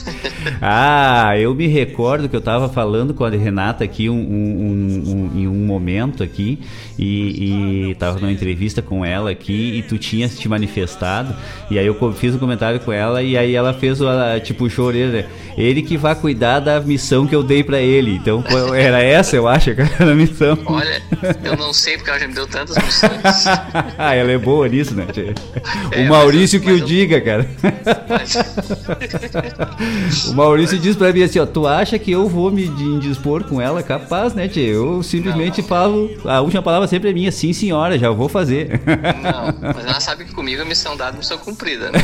Ah, eu me recordo que eu estava falando com a Renata aqui um, um- um- em um momento aqui e, e tava numa entrevista com ela aqui e tu tinha te manifestado e aí eu fiz um comentário com ela e aí ela fez o ela, tipo choreira, né? ele que vai cuidar da missão que eu dei para ele. Então era essa, eu acho, a missão. Olha, eu não sei porque ela já me deu tantas missões. ela é boa nisso, né? tia? É, o Maurício que o diga, cara. O Maurício diz pra mim assim, ó, tu acha que eu vou me indispor com ela? Capaz, né, tia? Eu simplesmente falo, a última palavra sempre é minha, sim senhora, já vou fazer. Não, mas ela sabe que comigo a missão dada é missão cumprida, né?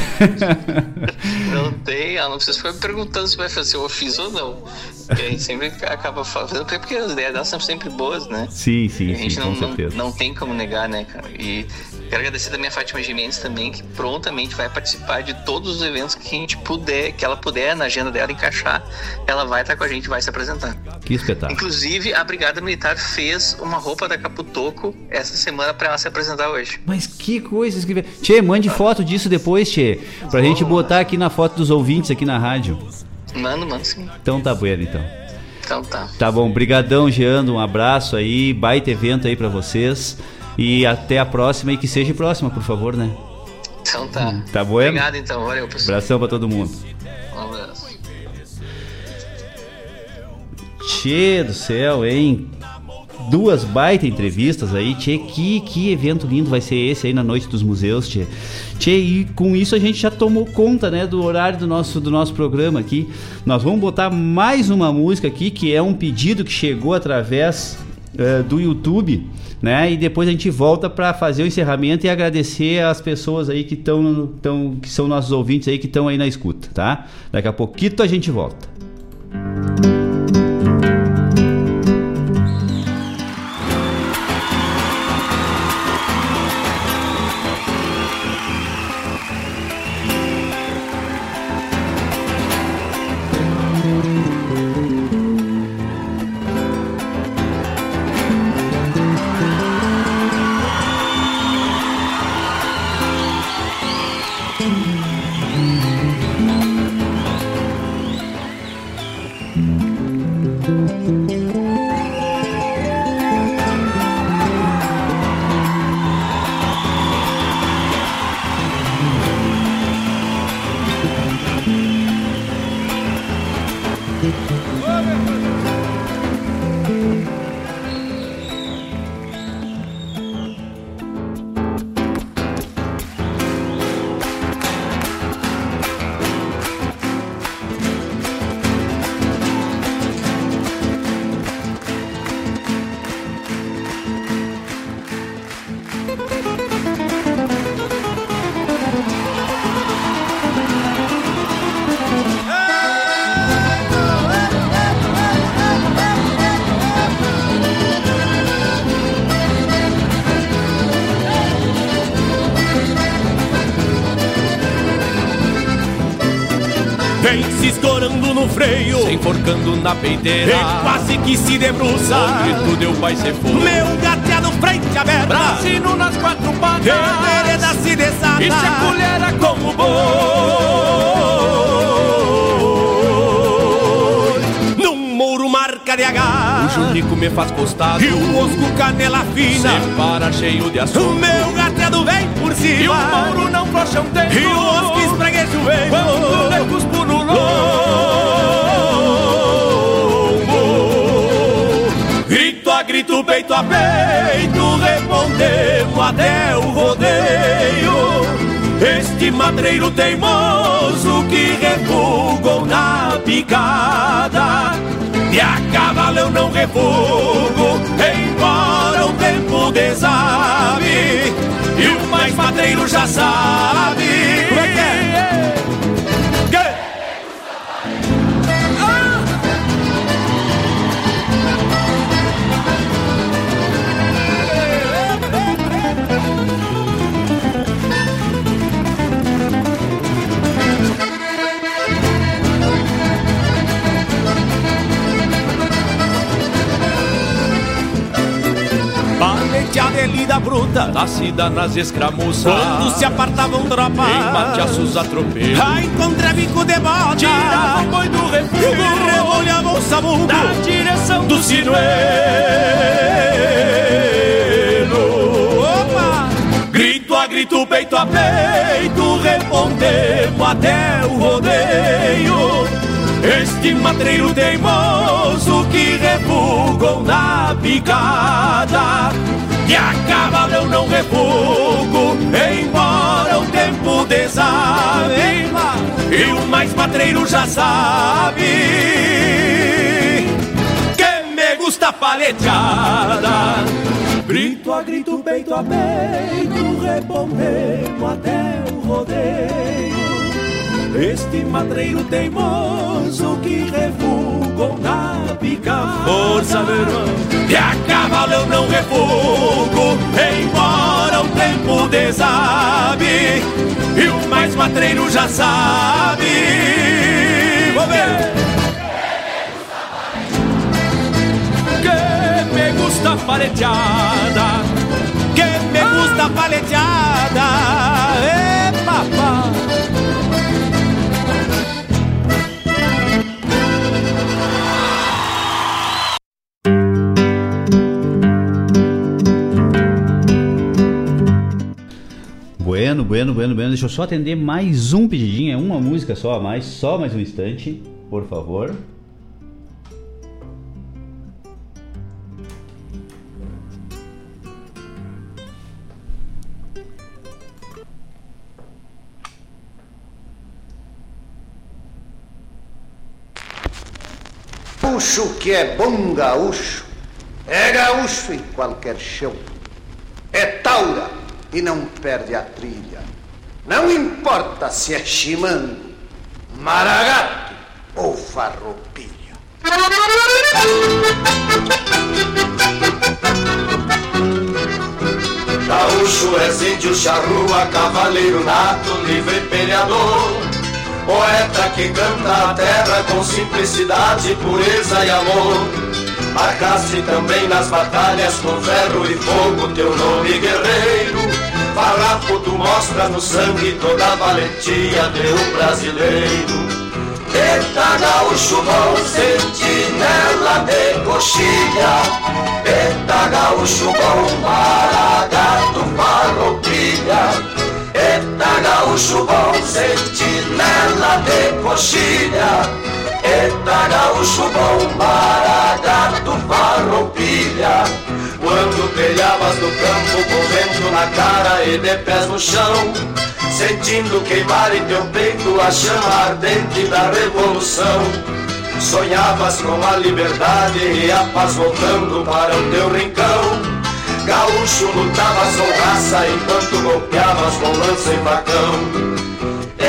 não tem, ela não precisa ficar me perguntando se vai fazer se eu fiz ou não. Porque a gente sempre acaba fazendo, até porque as ideias dela são sempre boas, né? Sim, sim, E a gente sim, não, com não, certeza. não tem como negar, né, cara? E quero agradecer também a Fátima Gimenez também, que prontamente vai participar de todos os eventos que a gente puder, que ela puder na agenda dela encaixar, ela vai estar com a gente, vai se apresentar. Que espetáculo. Inclusive, a Brigada Militar fez uma roupa da Caputoco essa semana para ela se apresentar hoje. Mas que coisa escrever. Tchê, mande foto disso depois, Tchê, pra gente botar aqui na foto dos ouvintes aqui na rádio. Mano, mano, sim. Então tá bueno, então. Então tá. Tá bom, brigadão, Jean, um abraço aí, baita evento aí pra vocês. E até a próxima e que seja próxima, por favor, né? Então tá. Tá bueno? Obrigado então, valeu pessoal. Abração pra todo mundo. Um abraço. Tchê do céu, hein? Duas baita entrevistas aí, Tchê, que, que evento lindo vai ser esse aí na Noite dos Museus, Tchê. Tchê, e com isso a gente já tomou conta, né, do horário do nosso, do nosso programa aqui. Nós vamos botar mais uma música aqui, que é um pedido que chegou através eh, do YouTube, né, e depois a gente volta para fazer o encerramento e agradecer as pessoas aí que estão, que são nossos ouvintes aí, que estão aí na escuta, tá? Daqui a pouquinho a gente volta. Thank na peiteira, e quase que se debruça. O grito deu vai ser fogo. Meu gateado frente aberta, brasino nas quatro patas, vereda se desata, e se a colher é como boi. Num mouro marca de H, o junico me faz costado, e o osco canela fina, separa cheio de açúcar. O meu gateado vem por cima, e o mouro não flocha um tempo, e o osco espregueja o veio, quando grito, peito a peito, respondemos até o rodeio. Este matreiro teimoso que refugou na picada. De a cavalo eu não refugo, embora o tempo desabe. E o mais matreiro já sabe. Como é que é? É lida bruta, nascida nas escramuças. Quando se apartavam tropas, em mateaços atropelos. A encontra bico de bota, tirava o boi do refúgio, rebolhava o sabugo na direção do sinuelo. Opa! Grito a grito, peito a peito, respondemos até o rodeio. Este matreiro teimoso que refugou na picada E a cavalo eu não refugo, embora o tempo desabe. E o mais matreiro já sabe Que me gusta paleteada Grito a grito, peito a peito, respondemos até o rodeio este matreiro teimoso que refugou na pica Força, meu irmão E a cavalo eu não refugo Embora o tempo desabe. E o mais matreiro já sabe. Vou ver. Que me gusta paleteada Que me gusta paleteada Bueno, bueno, bueno, bueno. Deixa eu só atender mais um pedidinho. É uma música só a mais. Só mais um instante, por favor. Gaúcho que é bom gaúcho, é gaúcho em qualquer chão. É taura e não perde a trilha. Não importa se é chimando, maragato ou farroupilha. Gaúcho é índio, charrua, cavaleiro nato, livre peleador. Poeta que canta a terra com simplicidade, pureza e amor. Marcaste também nas batalhas com ferro e fogo teu nome guerreiro. Farrapo tu mostra no sangue toda a valentia de um brasileiro. Eita gaúcho bom, sentinela de coxilha Eita gaúcho bom, maragato, farroupilha Eita gaúcho bom, sentinela de coxilha Eita gaúcho bom, maragato, farroupilha Quando telhavas no campo com vento na cara e de pés no chão Sentindo queimar em teu peito a chama ardente da revolução. Sonhavas com a liberdade e a paz voltando para o teu rincão. Gaúcho lutavas com raça enquanto golpeavas com lança e facão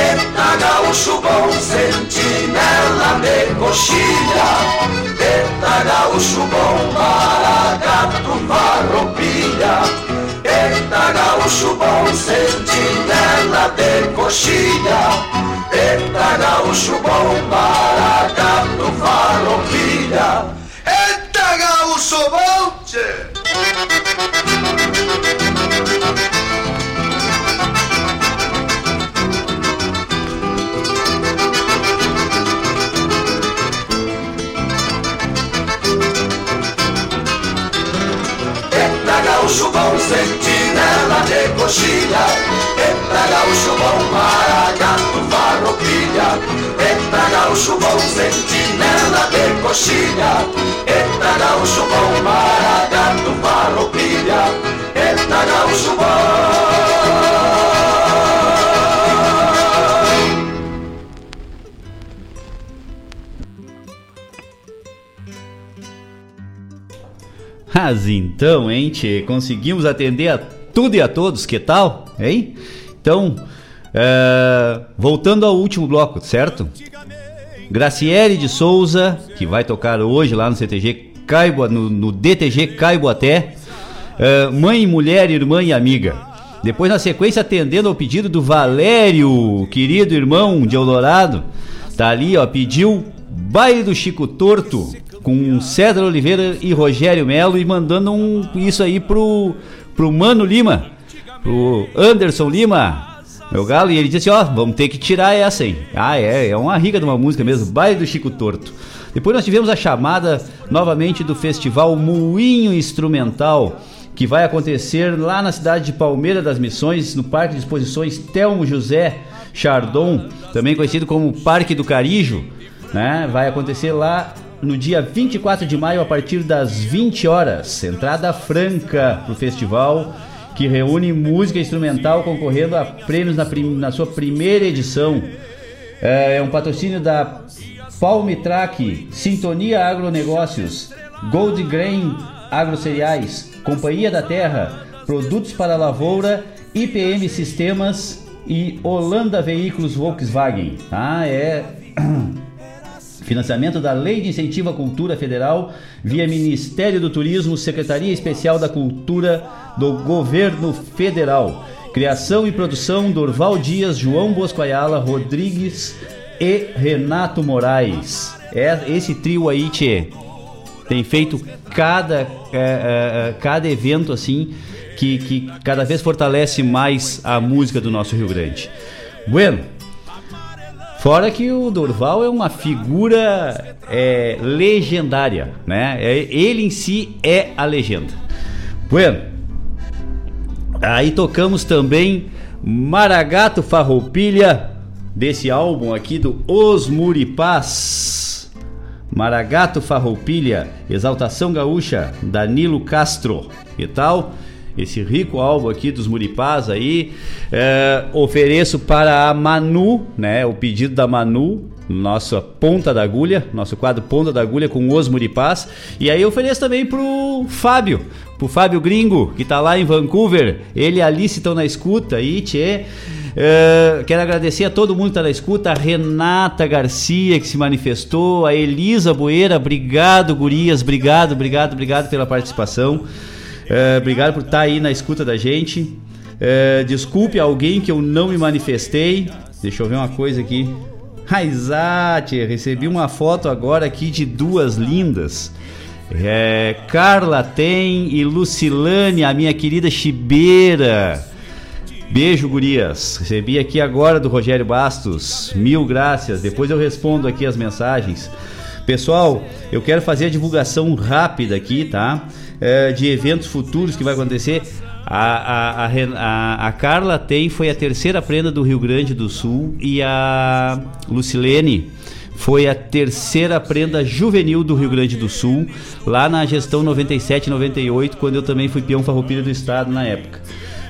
Eita gaúcho bom, sentinela de coxilha. Eita gaúcho bom, maragato, farroupilha. Eita gaúcho bom, sentinela de coxilha. Eita gaúcho bom, maragato, farroupilha. Eita gaúcho bom, tchê! Coxilha Entra gaúcho bom, maragato, farroupilha. Entra gaúcho bom, sentinela de coxilha. Entra gaúcho bom, maragato, farroupilha. Entra gaúcho bom. Mas então, hein, tchê, conseguimos atender a tudo e a todos, que tal? Hein? Então, é, voltando ao último bloco, certo? Graciele de Souza, que vai tocar hoje lá no CTG Caibo, no, no DTG Caiboaté. É, mãe, mulher, irmã e amiga. Depois, na sequência, atendendo ao pedido do Valério, querido irmão de Eldorado. Tá ali, ó, pediu Baile do Chico Torto, com César Oliveira e Rogério Melo e mandando um, isso aí pro, pro Mano Lima, pro Anderson Lima, meu galo, e ele disse ó, vamos ter que tirar essa, hein? Ah, é, é uma rica de uma música mesmo, Baile do Chico Torto. Depois nós tivemos a chamada novamente do festival Moinho Instrumental, que vai acontecer lá na cidade de Palmeira das Missões, no Parque de Exposições Telmo José Chardon, também conhecido como Parque do Carijo, né? Vai acontecer lá no dia 24 de maio, a partir das 20 horas. Entrada franca para o festival, que reúne música instrumental concorrendo a prêmios na, prim na sua primeira edição. É, é um patrocínio da Palmitrack, Sintonia Agronegócios, Gold Grain Agrocereais, Companhia da Terra, Produtos para a Lavoura, IPM Sistemas e Holanda Veículos Volkswagen. Ah, é. Financiamento da Lei de Incentivo à Cultura Federal via Ministério do Turismo, Secretaria Especial da Cultura do Governo Federal. Criação e produção Dorval Dias, João Bosco Ayala, Rodrigues e Renato Moraes. É esse trio aí, tchê, tem feito cada, é, é, cada evento assim que, que cada vez fortalece mais a música do nosso Rio Grande. Bueno, Fora que o Dorval é uma figura é, legendária, né? É, ele em si é a legenda. Bueno, aí tocamos também Maragato Farroupilha, desse álbum aqui do Os Muripás. Maragato Farroupilha, Exaltação Gaúcha, Danilo Castro e tal esse rico álbum aqui dos Muripás aí. É, ofereço para a Manu, né? O pedido da Manu, nossa ponta da agulha, nosso quadro ponta da agulha com os Muripás. E aí ofereço também pro Fábio, pro Fábio Gringo, que tá lá em Vancouver. Ele e Alice estão na escuta aí, tchê. Uh, quero agradecer a todo mundo que está na escuta, a Renata Garcia que se manifestou, a Elisa Boeira, obrigado, gurias, obrigado, obrigado, obrigado pela participação. É, obrigado por estar tá aí na escuta da gente. É, desculpe alguém que eu não me manifestei. Deixa eu ver uma coisa aqui. Raizate, recebi uma foto agora aqui de duas lindas. É, Carla tem e Lucilane, a minha querida Chibeira. Beijo, gurias. Recebi aqui agora do Rogério Bastos. Mil graças. Depois eu respondo aqui as mensagens. Pessoal, eu quero fazer a divulgação rápida aqui, tá? É, de eventos futuros que vai acontecer. A, a, a, a, Carla tem foi a terceira prenda do Rio Grande do Sul e a Lucilene foi a terceira prenda juvenil do Rio Grande do Sul, lá na gestão 97-98, quando eu também fui peão farroupilha do estado na época.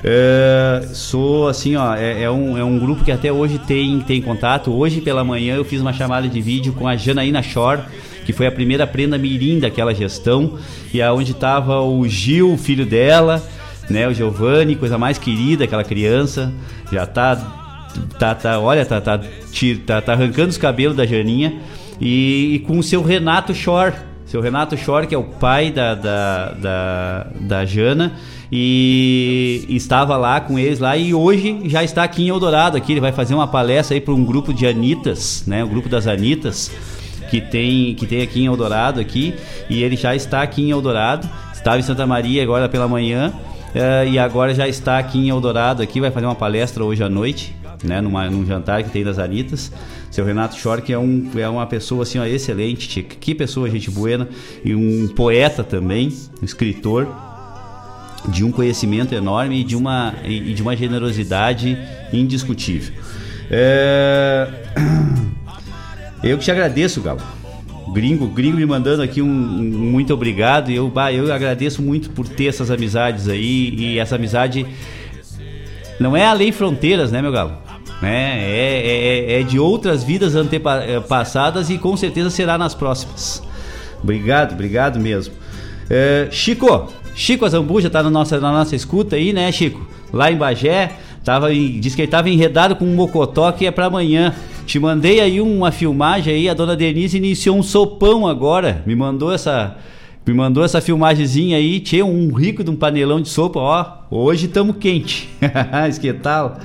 É, sou assim, ó, é, é, um, é um grupo que até hoje tem, tem contato. Hoje pela manhã eu fiz uma chamada de vídeo com a Janaína Shore, que foi a primeira prenda mirim daquela gestão, e aonde estava o Gil, filho dela, né, o Giovanni, coisa mais querida, aquela criança, já tá, tá, tá olha, tá, tá, tá, tá arrancando os cabelos da Janinha, e, e com o seu Renato Shore, Seu Renato Schor, que é o pai da, da, da, da Jana, e estava lá com eles lá e hoje já está aqui em Eldorado. Aqui ele vai fazer uma palestra aí para um grupo de Anitas, né? O grupo das Anitas que tem que tem aqui em Eldorado aqui e ele já está aqui em Eldorado. Estava em Santa Maria agora pela manhã uh, e agora já está aqui em Eldorado aqui vai fazer uma palestra hoje à noite, né? Numa, num jantar que tem das Anitas. Seu Renato Schork é, um, é uma pessoa assim, ó, excelente, que pessoa gente buena e um poeta também, um escritor de um conhecimento enorme e de uma, e de uma generosidade indiscutível. É... Eu que te agradeço, Galo. Gringo, gringo me mandando aqui um, um muito obrigado. E eu, bah, eu agradeço muito por ter essas amizades aí. E essa amizade não é além fronteiras, né, meu Galo? né? É, é, é de outras vidas antepassadas e com certeza será nas próximas. Obrigado, obrigado mesmo. É, Chico, Chico Azambuja tá na nossa, na nossa escuta aí, né, Chico? Lá em Bagé, tava em, diz que ele tava enredado com um mocotó que é para amanhã. Te mandei aí uma filmagem aí, a dona Denise iniciou um sopão agora, me mandou essa me mandou essa filmagemzinha aí, tinha um rico de um panelão de sopa, ó, hoje estamos quente. que tal?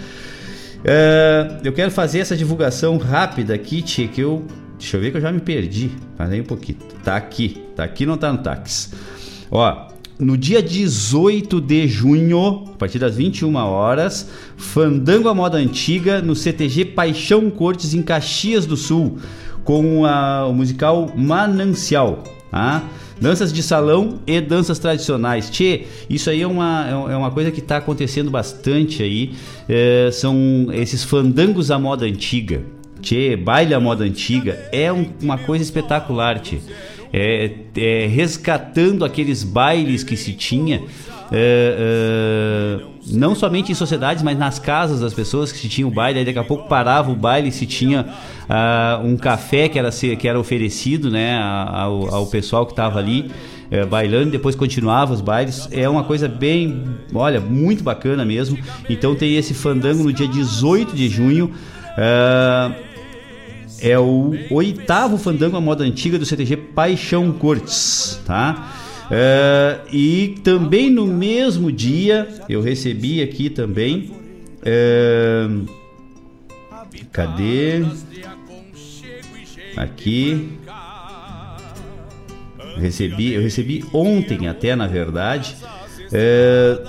Uh, eu quero fazer essa divulgação rápida aqui, tia, que eu. Deixa eu ver que eu já me perdi. Parei um pouquinho. Tá aqui. Tá aqui, não tá no táxi. Ó, no dia 18 de junho, a partir das 21 horas, Fandango à Moda Antiga no CTG Paixão Cortes em Caxias do Sul, com a, o musical Manancial. Tá? Danças de salão e danças tradicionais. Tchê, isso aí é uma, é uma coisa que está acontecendo bastante aí. É, são esses fandangos à moda antiga. Tchê, baile à moda antiga. É um, uma coisa espetacular, tchê. É, é, resgatando aqueles bailes que se tinha. É, é, não somente em sociedades, mas nas casas das pessoas que se tinha o baile, aí daqui a pouco parava o baile se tinha uh, um café que era, que era oferecido né, ao, ao pessoal que estava ali uh, bailando, depois continuava os bailes. É uma coisa bem, olha, muito bacana mesmo. Então tem esse fandango no dia 18 de junho. Uh, é o oitavo fandango à moda antiga do CTG Paixão Cortes, tá? É, e também no mesmo dia eu recebi aqui também. É, cadê? Aqui. Recebi, eu recebi ontem até, na verdade. É,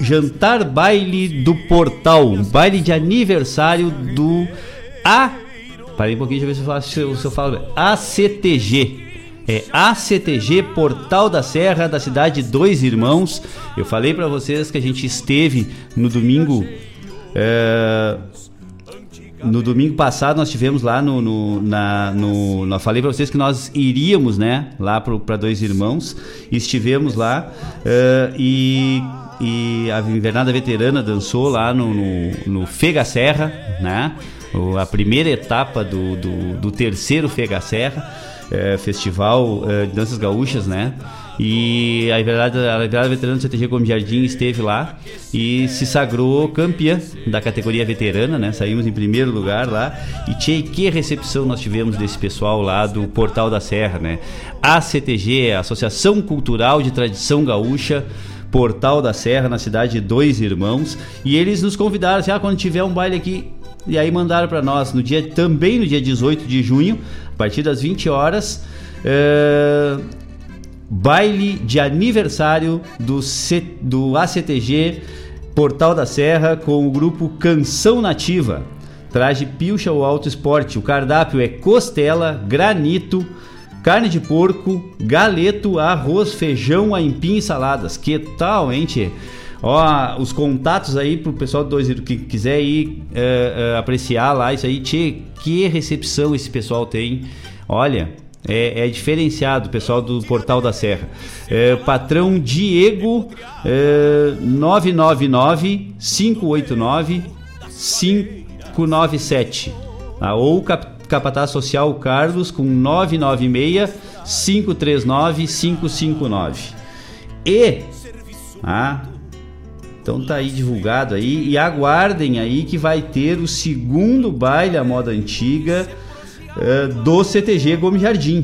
jantar baile do portal, baile de aniversário do A. Parei um pouquinho, deixa eu ver se eu falo, se eu falo ACTG, é ACTG Portal da Serra da cidade de Dois Irmãos. Eu falei para vocês que a gente esteve no domingo. É, no domingo passado nós tivemos lá no, no na no, falei para vocês que nós iríamos né lá para dois irmãos estivemos lá uh, e e a Invernada Veterana dançou lá no, no, no Fega Serra né a primeira etapa do, do, do terceiro Fega Serra é, Festival é, de Danças Gaúchas, né? E a Livrada, a Veterana do CTG Gomes Jardim esteve lá e se sagrou campeã da categoria veterana, né? Saímos em primeiro lugar lá. E tchê, que recepção nós tivemos desse pessoal lá do Portal da Serra, né? A CTG, a Associação Cultural de Tradição Gaúcha. Portal da Serra, na cidade de Dois Irmãos, e eles nos convidaram assim, ah, quando tiver um baile aqui, e aí mandaram para nós no dia também no dia 18 de junho, a partir das 20 horas, é, baile de aniversário do, C, do ACTG Portal da Serra com o grupo Canção Nativa. Traje pilcha ou alto esporte. O cardápio é costela, granito, carne de porco, galeto, arroz, feijão, aipim e saladas. Que tal, hein, tchê? Ó, os contatos aí pro pessoal do Dois que quiser ir é, é, apreciar lá isso aí. Tchê, que recepção esse pessoal tem. Olha, é, é, diferenciado, pessoal do Portal da Serra. É, patrão Diego é, 999 589 597. Ah, ou cap, Capataz Social Carlos com 996 539 559. E ah, então tá aí divulgado aí e aguardem aí que vai ter o segundo baile à moda antiga uh, do CTG Gomes Jardim.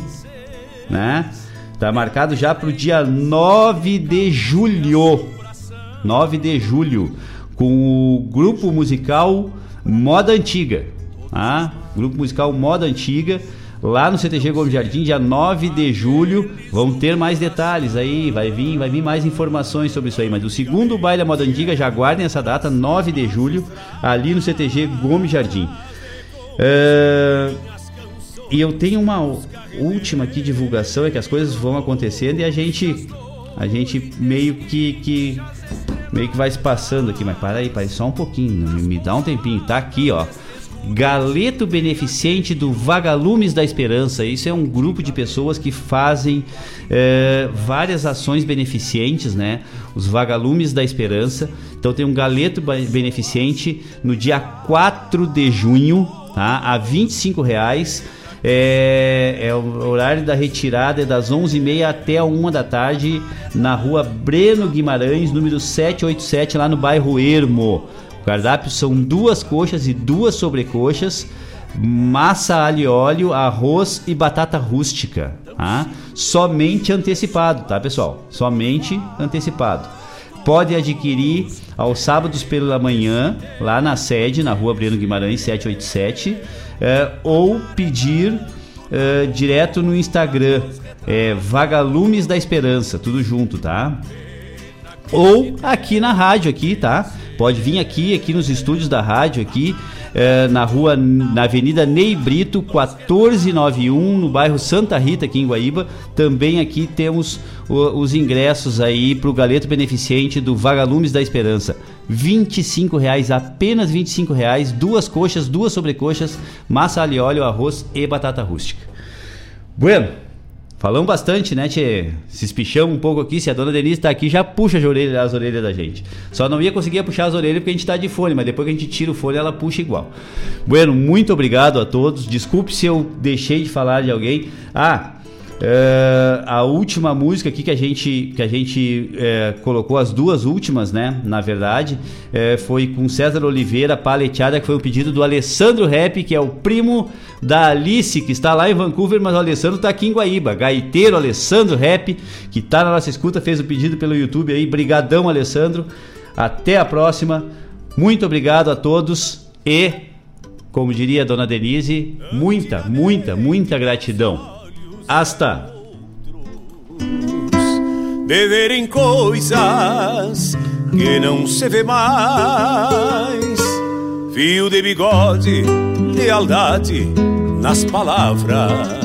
né? Tá marcado já pro dia 9 de julho. 9 de julho. Com o grupo musical Moda Antiga. Tá? Grupo musical Moda Antiga. Lá no CTG Gomes Jardim, dia 9 de julho. Vão ter mais detalhes aí. Vai vir, vai vir mais informações sobre isso aí. Mas o segundo baile da Moda Antiga, já guardem essa data, 9 de julho, ali no CTG Gomes Jardim. É... E eu tenho uma última aqui divulgação, é que as coisas vão acontecendo e a gente a gente meio que, que meio que vai se passando aqui, mas para aí, para aí só um pouquinho, me, me dá um tempinho, tá aqui, ó. Galeto Beneficente do Vagalumes da Esperança. Isso é um grupo de pessoas que fazem é, várias ações beneficentes, né? Os Vagalumes da Esperança. Então tem um Galeto Beneficente no dia 4 de junho, tá? A 25 reais. É, é, o horário da retirada é das 11h30 até a 1 da tarde na rua Breno Guimarães, número 787, lá no bairro Ermo. Cardápio são duas coxas e duas sobrecoxas, massa alho e óleo, arroz e batata rústica. Tá? Somente antecipado, tá pessoal? Somente antecipado. Pode adquirir aos sábados pela manhã, lá na sede, na rua Breno Guimarães 787 é, ou pedir é, direto no Instagram, é, Vagalumes da Esperança, tudo junto, tá? Ou aqui na rádio aqui, tá? Pode vir aqui, aqui nos estúdios da rádio aqui, é, na rua, na Avenida Ney Brito, 1491, no bairro Santa Rita, aqui em Guaíba. Também aqui temos o, os ingressos aí para o Galeto Beneficente do Vagalumes da Esperança. 25 reais, apenas 25 reais, duas coxas, duas sobrecoxas, massa alho óleo, arroz e batata rústica. Bueno, falamos bastante, né, tchê? Se espichamos um pouco aqui, se a dona Denise tá aqui, já puxa as orelhas, as orelhas da gente. Só não ia conseguir puxar as orelhas porque a gente tá de fone, mas depois que a gente tira o fone, ela puxa igual. Bueno, muito obrigado a todos. Desculpe se eu deixei de falar de alguém. Ah, é, a última música aqui que a gente, que a gente é, colocou, as duas últimas, né? Na verdade, é, foi com César Oliveira, Paleteada, que foi um pedido do Alessandro Rap, que é o primo da Alice, que está lá em Vancouver, mas o Alessandro está aqui em Guaíba. Gaiteiro Alessandro Rap, que está na nossa escuta, fez o pedido pelo YouTube aí. Brigadão, Alessandro. Até a próxima. Muito obrigado a todos e, como diria a dona Denise, muita, muita, muita gratidão. Hasta. De coisas que não se vê mais. Fio de bigode, lealdade nas palavras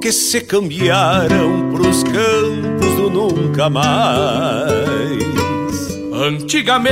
que se cambiaram pros campos do nunca mais. Antigamente